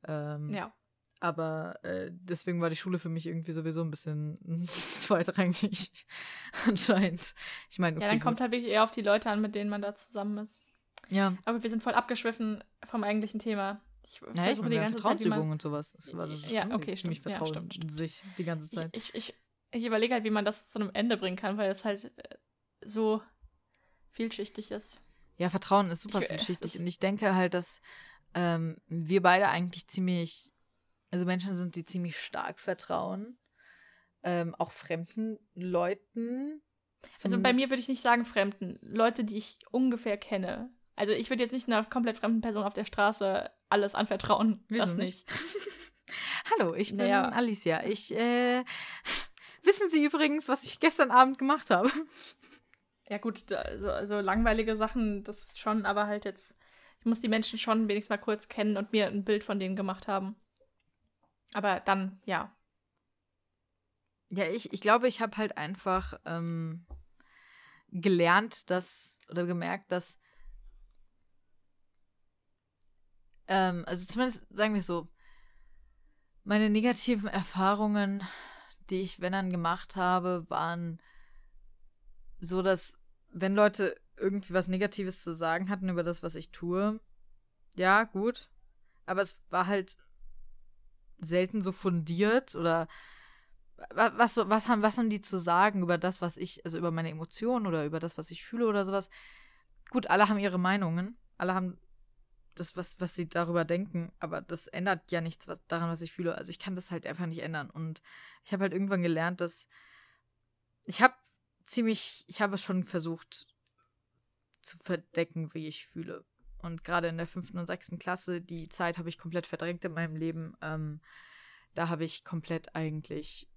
Ähm, Ja. aber äh, deswegen war die Schule für mich irgendwie sowieso ein bisschen zweitrangig. Anscheinend. Ich meine, okay, ja, dann gut. kommt halt wirklich eher auf die Leute an, mit denen man da zusammen ist. Ja, Aber wir sind voll abgeschwiffen vom eigentlichen Thema. Ich ja ich versuche meine, die ganze Zeit, Vertrauensübungen man, und sowas. Das war das Ja, okay, ziemlich stimmt. Ja, stimmt, in sich die ganze Zeit. ich, ich, ich überlege halt, wie man das zu einem Ende bringen kann, weil es halt äh, so vielschichtig ist. Ja, Vertrauen ist super Ich- vielschichtig. Und ich denke halt, dass ähm, wir beide eigentlich ziemlich, also Menschen sind, die ziemlich stark vertrauen. Ähm, auch fremden Leuten. Also bei mir würde ich nicht sagen Fremden, Leute, die ich ungefähr kenne. Also ich würde jetzt nicht einer komplett fremden Person auf der Straße alles anvertrauen. Wieso das nicht? Hallo, ich bin Naja. Alicia. Ich, äh, wissen Sie übrigens, was ich gestern Abend gemacht habe? Ja gut, also, also langweilige Sachen, das schon, aber halt jetzt, ich muss die Menschen schon wenigstens mal kurz kennen und mir ein Bild von denen gemacht haben. Aber dann, ja. Ja, ich, ich glaube, ich habe halt einfach ähm, gelernt, dass, oder gemerkt, dass, ähm, also zumindest sagen wir so, meine negativen Erfahrungen, die ich, wenn dann gemacht habe, waren so, dass wenn Leute irgendwie was Negatives zu sagen hatten über das, was ich tue, ja, gut, aber es war halt selten so fundiert oder wa- was, was, haben, was haben die zu sagen über das, was ich, also über meine Emotionen oder über das, was ich fühle oder sowas? Gut, alle haben ihre Meinungen, alle haben das, was, was sie darüber denken, aber das ändert ja nichts was, daran, was ich fühle. Also ich kann das halt einfach nicht ändern. Und ich habe halt irgendwann gelernt, dass ich habe ziemlich, ich habe es schon versucht zu verdecken, wie ich fühle. Und gerade in der fünften und sechsten Klasse, die Zeit habe ich komplett verdrängt in meinem Leben. Ähm, da habe ich komplett eigentlich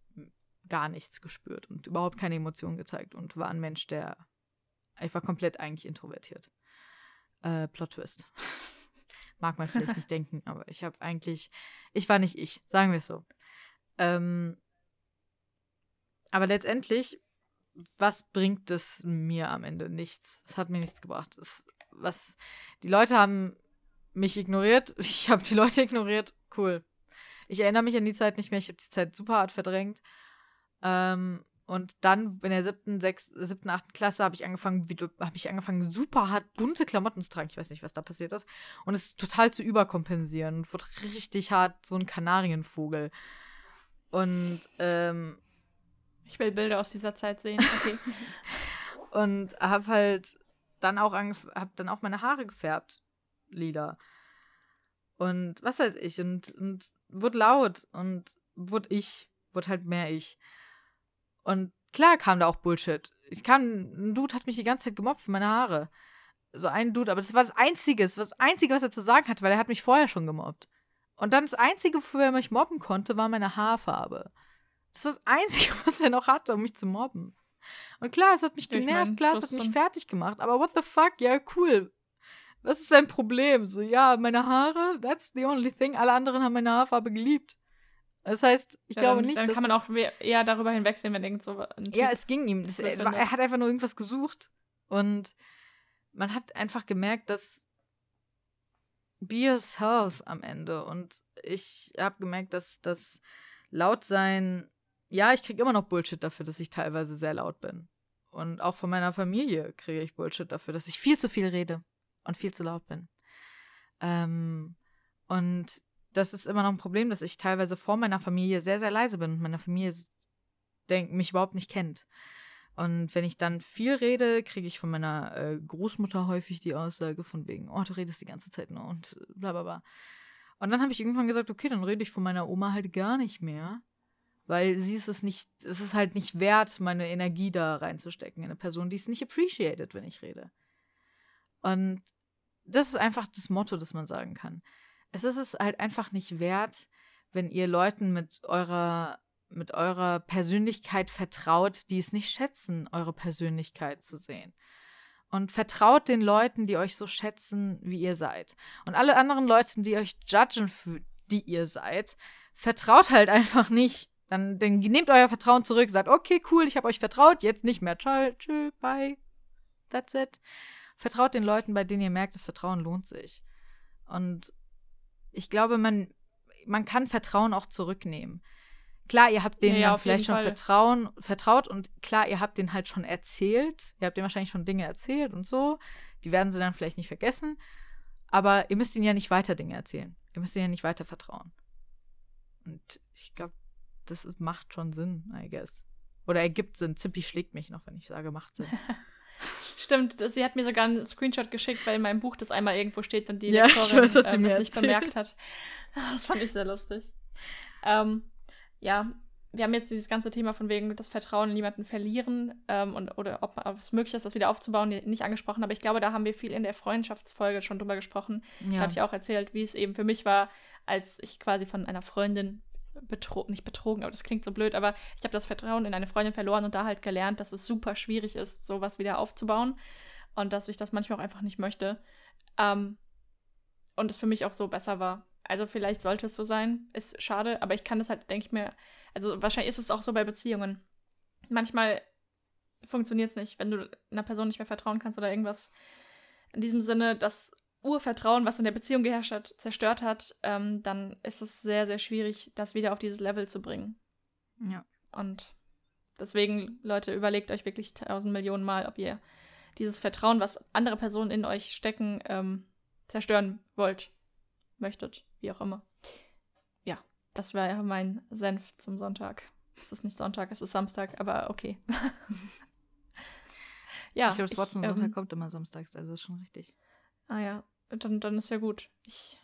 gar nichts gespürt und überhaupt keine Emotionen gezeigt und war ein Mensch, der einfach komplett eigentlich introvertiert. Äh, Plot Twist. Mag man vielleicht nicht denken, aber ich habe eigentlich, ich war nicht ich, sagen wir es so. Ähm, aber letztendlich, was bringt es mir am Ende? Nichts. Es hat mir nichts gebracht. Es, was, die Leute haben mich ignoriert, ich habe die Leute ignoriert, cool. Ich erinnere mich an die Zeit nicht mehr, ich habe die Zeit super hart verdrängt. Ähm, und dann in der siebten, sechsten, siebten, achten Klasse habe ich angefangen, habe ich angefangen, super hart bunte Klamotten zu tragen. Ich weiß nicht, was da passiert ist. Und es total zu überkompensieren. Und wurde richtig hart so ein Kanarienvogel. Und ähm, ich will Bilder aus dieser Zeit sehen. Okay. und habe halt dann auch hab dann auch meine Haare gefärbt, lila. Und was weiß ich und und wurde laut und wurde ich, wurde halt mehr ich. Und klar kam da auch Bullshit. Ich kam, ein Dude hat mich die ganze Zeit gemobbt für meine Haare. So ein Dude, aber das war das Einzige, das, das Einzige, was er zu sagen hatte, weil er hat mich vorher schon gemobbt. Und dann das Einzige, wofür er mich mobben konnte, war meine Haarfarbe. Das war das Einzige, was er noch hatte, um mich zu mobben. Und klar, es hat mich genervt, mein, klar, es hat mich fertig gemacht, aber what the fuck, ja, cool. Was ist sein Problem? So, ja, meine Haare, that's the only thing. Alle anderen haben meine Haarfarbe geliebt. Das heißt, ich ja, glaube dann, nicht, dann dass. kann man auch eher darüber hinwegsehen, wenn irgend so. ja, es ging ihm. Das, er, er hat einfach nur irgendwas gesucht. Und man hat einfach gemerkt, dass. Be yourself am Ende. Und ich habe gemerkt, dass das laut sein. Ja, ich kriege immer noch Bullshit dafür, dass ich teilweise sehr laut bin. Und auch von meiner Familie kriege ich Bullshit dafür, dass ich viel zu viel rede und viel zu laut bin. Ähm, und das ist immer noch ein Problem, dass ich teilweise vor meiner Familie sehr, sehr leise bin und meine Familie denk, mich überhaupt nicht kennt. Und wenn ich dann viel rede, kriege ich von meiner äh, Großmutter häufig die Aussage von wegen, oh, du redest die ganze Zeit nur und bla bla bla. Und dann habe ich irgendwann gesagt, okay, dann rede ich von meiner Oma halt gar nicht mehr. Weil sie ist es nicht, es ist halt nicht wert, meine Energie da reinzustecken in eine Person, die es nicht appreciated, wenn ich rede. Und das ist einfach das Motto, das man sagen kann es ist es halt einfach nicht wert, wenn ihr Leuten mit eurer mit eurer Persönlichkeit vertraut, die es nicht schätzen, eure Persönlichkeit zu sehen. Und vertraut den Leuten, die euch so schätzen, wie ihr seid. Und alle anderen Leuten, die euch judgen, für die ihr seid, vertraut halt einfach nicht. Dann, dann nehmt euer Vertrauen zurück, sagt, okay, cool, ich habe euch vertraut, jetzt nicht mehr. Ciao, tschö, bye. That's it. Vertraut den Leuten, bei denen ihr merkt, das Vertrauen lohnt sich. Und ich glaube, man, man kann Vertrauen auch zurücknehmen. Klar, ihr habt denen ja, ja vielleicht schon Vertrauen, vertraut und klar, ihr habt denen halt schon erzählt. Ihr habt denen wahrscheinlich schon Dinge erzählt und so. Die werden sie dann vielleicht nicht vergessen. Aber ihr müsst ihnen ja nicht weiter Dinge erzählen. Ihr müsst ihnen ja nicht weiter vertrauen. Und ich glaube, das macht schon Sinn, I guess. Oder ergibt Sinn. Zippi schlägt mich noch, wenn ich sage, macht Sinn. Stimmt, sie hat mir sogar einen Screenshot geschickt, weil in meinem Buch das einmal irgendwo steht und die ja, Lektorin weiß, ähm, das nicht bemerkt hat. Das fand ich sehr lustig. Ähm, ja, wir haben jetzt dieses ganze Thema von wegen das Vertrauen in jemanden verlieren ähm, und oder ob, ob, es möglich ist, das wieder aufzubauen, nicht angesprochen. Aber ich glaube, da haben wir viel in der Freundschaftsfolge schon drüber gesprochen. Ja. Da hatte ich auch erzählt, wie es eben für mich war, als ich quasi von einer Freundin betrogen, nicht betrogen, aber das klingt so blöd, aber ich habe das Vertrauen in eine Freundin verloren und da halt gelernt, dass es super schwierig ist, sowas wieder aufzubauen und dass ich das manchmal auch einfach nicht möchte. Ähm, und es für mich auch so besser war. Also vielleicht sollte es so sein, ist schade, aber ich kann das halt, denke ich mir, also wahrscheinlich ist es auch so bei Beziehungen. Manchmal funktioniert es nicht, wenn du einer Person nicht mehr vertrauen kannst oder irgendwas in diesem Sinne, dass Urvertrauen, was in der Beziehung geherrscht hat, zerstört hat, ähm, dann ist es sehr, sehr schwierig, das wieder auf dieses Level zu bringen. Ja. Und deswegen, Leute, überlegt euch wirklich tausend Millionen Mal, ob ihr dieses Vertrauen, was andere Personen in euch stecken, ähm, zerstören wollt, möchtet, wie auch immer. Ja, das war ja mein Senf zum Sonntag. Es ist nicht Sonntag, es ist Samstag, aber okay. ja. Ich glaube, das Wort zum Sonntag ähm, kommt immer samstags, also ist schon richtig. Ah ja, dann, dann ist ja gut. Ich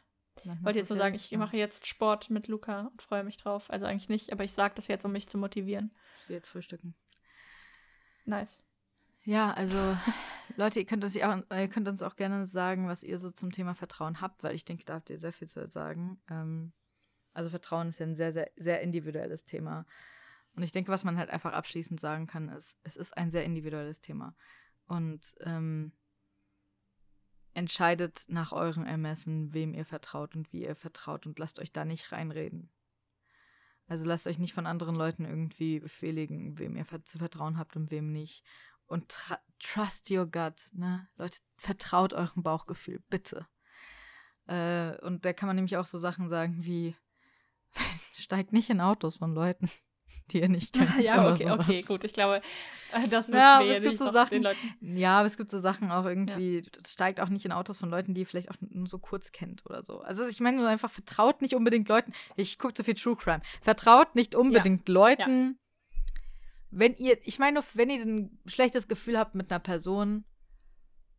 wollte jetzt nur sagen, ich mache jetzt Sport mit Luca und freue mich drauf. Also eigentlich nicht, aber ich sage das jetzt, um mich zu motivieren. Ich will jetzt frühstücken. Nice. Ja, also Leute, ihr könnt, uns auch, ihr könnt uns auch gerne sagen, was ihr so zum Thema Vertrauen habt, weil ich denke, da habt ihr sehr viel zu sagen. Ähm, also Vertrauen ist ja ein sehr, sehr, sehr individuelles Thema. Und ich denke, was man halt einfach abschließend sagen kann, ist, es ist ein sehr individuelles Thema. Und ähm, entscheidet nach eurem Ermessen, wem ihr vertraut und wie ihr vertraut und lasst euch da nicht reinreden. Also lasst euch nicht von anderen Leuten irgendwie befehligen, wem ihr zu vertrauen habt und wem nicht. Und trust your gut, ne? Leute, vertraut eurem Bauchgefühl, bitte. Äh, und da kann man nämlich auch so Sachen sagen wie, steigt nicht in Autos von Leuten, die ihr nicht kennt. ja, okay, sowas. okay, gut. Ich glaube, äh, das ja, wir es gibt so Sachen, Ja, aber es gibt so Sachen auch irgendwie, ja. steigt auch nicht in Autos von Leuten, die ihr vielleicht auch nur so kurz kennt oder so. Also ich meine nur einfach, vertraut nicht unbedingt Leuten, ich gucke zu viel True Crime, vertraut nicht unbedingt ja. Leuten, wenn ihr, ich meine nur, wenn ihr ein schlechtes Gefühl habt mit einer Person,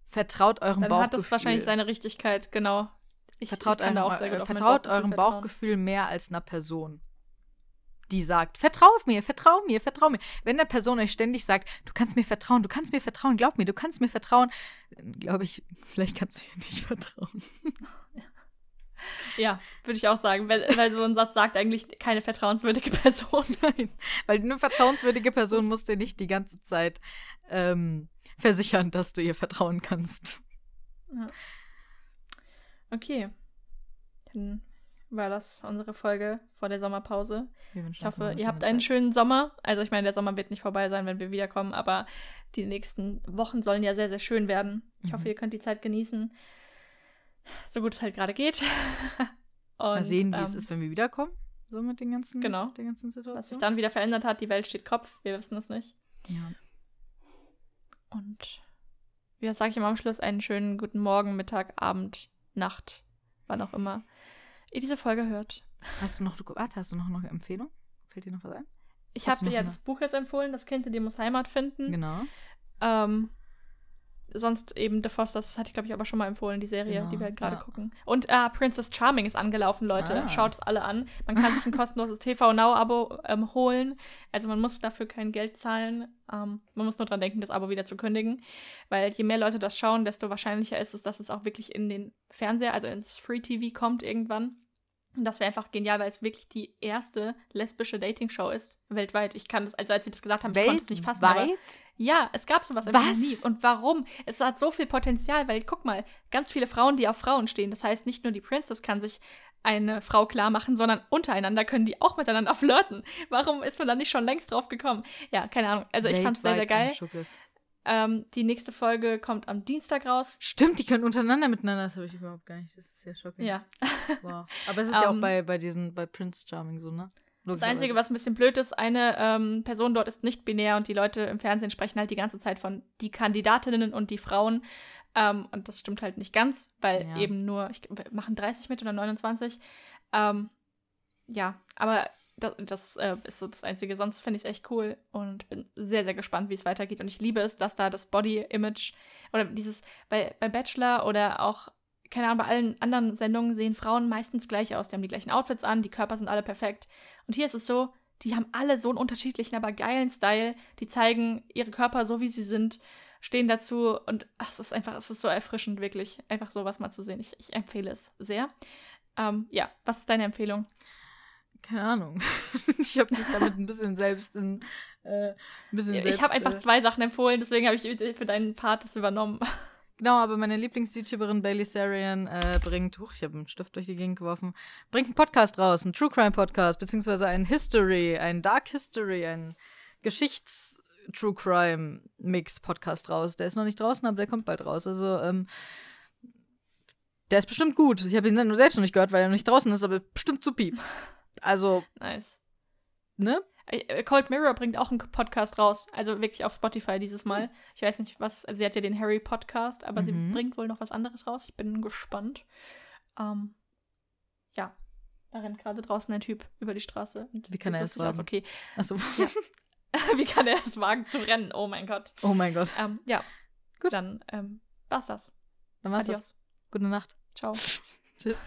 vertraut eurem Dann Bauchgefühl. hat das wahrscheinlich seine Richtigkeit, genau. Ich, vertraut ich eurem, äh, vertraut eurem Bauchgefühl mehr als einer Person die sagt, vertrau mir, vertrau mir, vertrau mir. Wenn eine Person euch ständig sagt, du kannst mir vertrauen, du kannst mir vertrauen, glaub mir, du kannst mir vertrauen, dann glaube ich, vielleicht kannst du ihr nicht vertrauen. Ja, würde ich auch sagen, weil, weil, so ein Satz sagt eigentlich keine vertrauenswürdige Person. Nein, weil eine vertrauenswürdige Person muss dir nicht die ganze Zeit ähm, versichern, dass du ihr vertrauen kannst. Ja. Okay. Dann war das unsere Folge vor der Sommerpause. Ich hoffe, ihr habt einen schönen Sommer. Also ich meine, der Sommer wird nicht vorbei sein, wenn wir wiederkommen, aber die nächsten Wochen sollen ja sehr, sehr schön werden. Ich mhm. hoffe, ihr könnt die Zeit genießen. So gut es halt gerade geht. Und, Mal sehen, wie ähm, es ist, wenn wir wiederkommen. So mit den ganzen, genau. der ganzen Situation. Was sich dann wieder verändert hat, die Welt steht Kopf, wir wissen es nicht. Ja. Und wie sage ich immer am Schluss, einen schönen guten Morgen, Mittag, Abend, Nacht, wann auch immer ihr diese Folge hört. Hast du noch, warte, hast du noch eine Empfehlung? Fällt dir noch was ein? Ich habe dir ja das Buch jetzt empfohlen, Das Kind in dir muss Heimat finden. Genau. Ähm, sonst eben The Fosters, das hatte ich glaube ich aber schon mal empfohlen, die Serie, genau, die wir halt gerade ja. gucken. Und äh, Princess Charming ist angelaufen, Leute. Ah. Schaut es alle an. Man kann sich ein kostenloses TV Now Abo ähm, holen. Also man muss dafür kein Geld zahlen. Ähm, man muss nur dran denken, das Abo wieder zu kündigen. Weil je mehr Leute das schauen, desto wahrscheinlicher ist es, dass es auch wirklich in den Fernseher, also ins Free TV kommt irgendwann. Und das wäre einfach genial, weil es wirklich die erste lesbische Dating-Show ist weltweit. Ich kann das, also als sie das gesagt haben, ich konnte es nicht fassen. Aber, ja, es gab sowas einfach nie. Und warum? Es hat so viel Potenzial, weil guck mal, ganz viele Frauen, die auf Frauen stehen. Das heißt, nicht nur die Princess kann sich eine Frau klar machen, sondern untereinander können die auch miteinander flirten. Warum ist man da nicht schon längst drauf gekommen? Ja, keine Ahnung. Also ich fand es sehr, sehr geil. Ähm, die nächste Folge kommt am Dienstag raus. Stimmt, die können untereinander miteinander. Das habe ich überhaupt gar nicht. Das ist sehr schockierend. Ja. wow. Aber es ist um, ja auch ähm, bei, bei diesen, bei Prince Charming so, ne? Das Einzige, was ein bisschen blöd ist, eine ähm, Person dort ist nicht binär und die Leute im Fernsehen sprechen halt die ganze Zeit von die Kandidatinnen und die Frauen. Ähm, und das stimmt halt nicht ganz, weil ja. eben nur, ich, machen 30 mit oder 29. Ähm, ja, aber das, das äh, ist so das Einzige. Sonst finde ich echt cool und bin sehr, sehr gespannt, wie es weitergeht. Und ich liebe es, dass da das Body-Image oder dieses bei, bei Bachelor oder auch, keine Ahnung, bei allen anderen Sendungen sehen Frauen meistens gleich aus. Die haben die gleichen Outfits an, die Körper sind alle perfekt. Und hier ist es so, die haben alle so einen unterschiedlichen, aber geilen Style. Die zeigen ihre Körper so, wie sie sind, stehen dazu und ach, es ist einfach, es ist so erfrischend, wirklich, einfach sowas mal zu sehen. Ich, ich empfehle es sehr. Ähm, ja, was ist deine Empfehlung? Keine Ahnung. ich habe mich damit ein bisschen selbst in. Äh, ein bisschen ja, selbst, ich habe einfach äh, zwei Sachen empfohlen, deswegen habe ich für deinen Part das übernommen. Genau, aber meine Lieblings-YouTuberin Bailey Sarian äh, bringt, huch, ich habe einen Stift durch die Gegend geworfen, bringt einen Podcast raus, einen True Crime Podcast, beziehungsweise einen History, einen Dark History, einen Geschichts-True Crime Mix Podcast raus. Der ist noch nicht draußen, aber der kommt bald raus. Also, ähm, der ist bestimmt gut. Ich habe ihn selbst noch nicht gehört, weil er noch nicht draußen ist, aber bestimmt zu piep. Also. Nice. Ne? Äh, Cold Mirror bringt auch einen Podcast raus. Also wirklich auf Spotify dieses Mal. Ich weiß nicht, was. Also, sie hat ja den Harry Podcast, aber mhm. sie bringt wohl noch was anderes raus. Ich bin gespannt. Ähm, ja. Da rennt gerade draußen ein Typ über die Straße. Wie kann er es wagen? Aus. Okay. Achso. Ja. Wie kann er es wagen zu rennen? Oh mein Gott. Oh mein Gott. Ähm, ja. Gut. Dann ähm, war's das. Dann war's Adios. das. Gute Nacht. Ciao. Tschüss.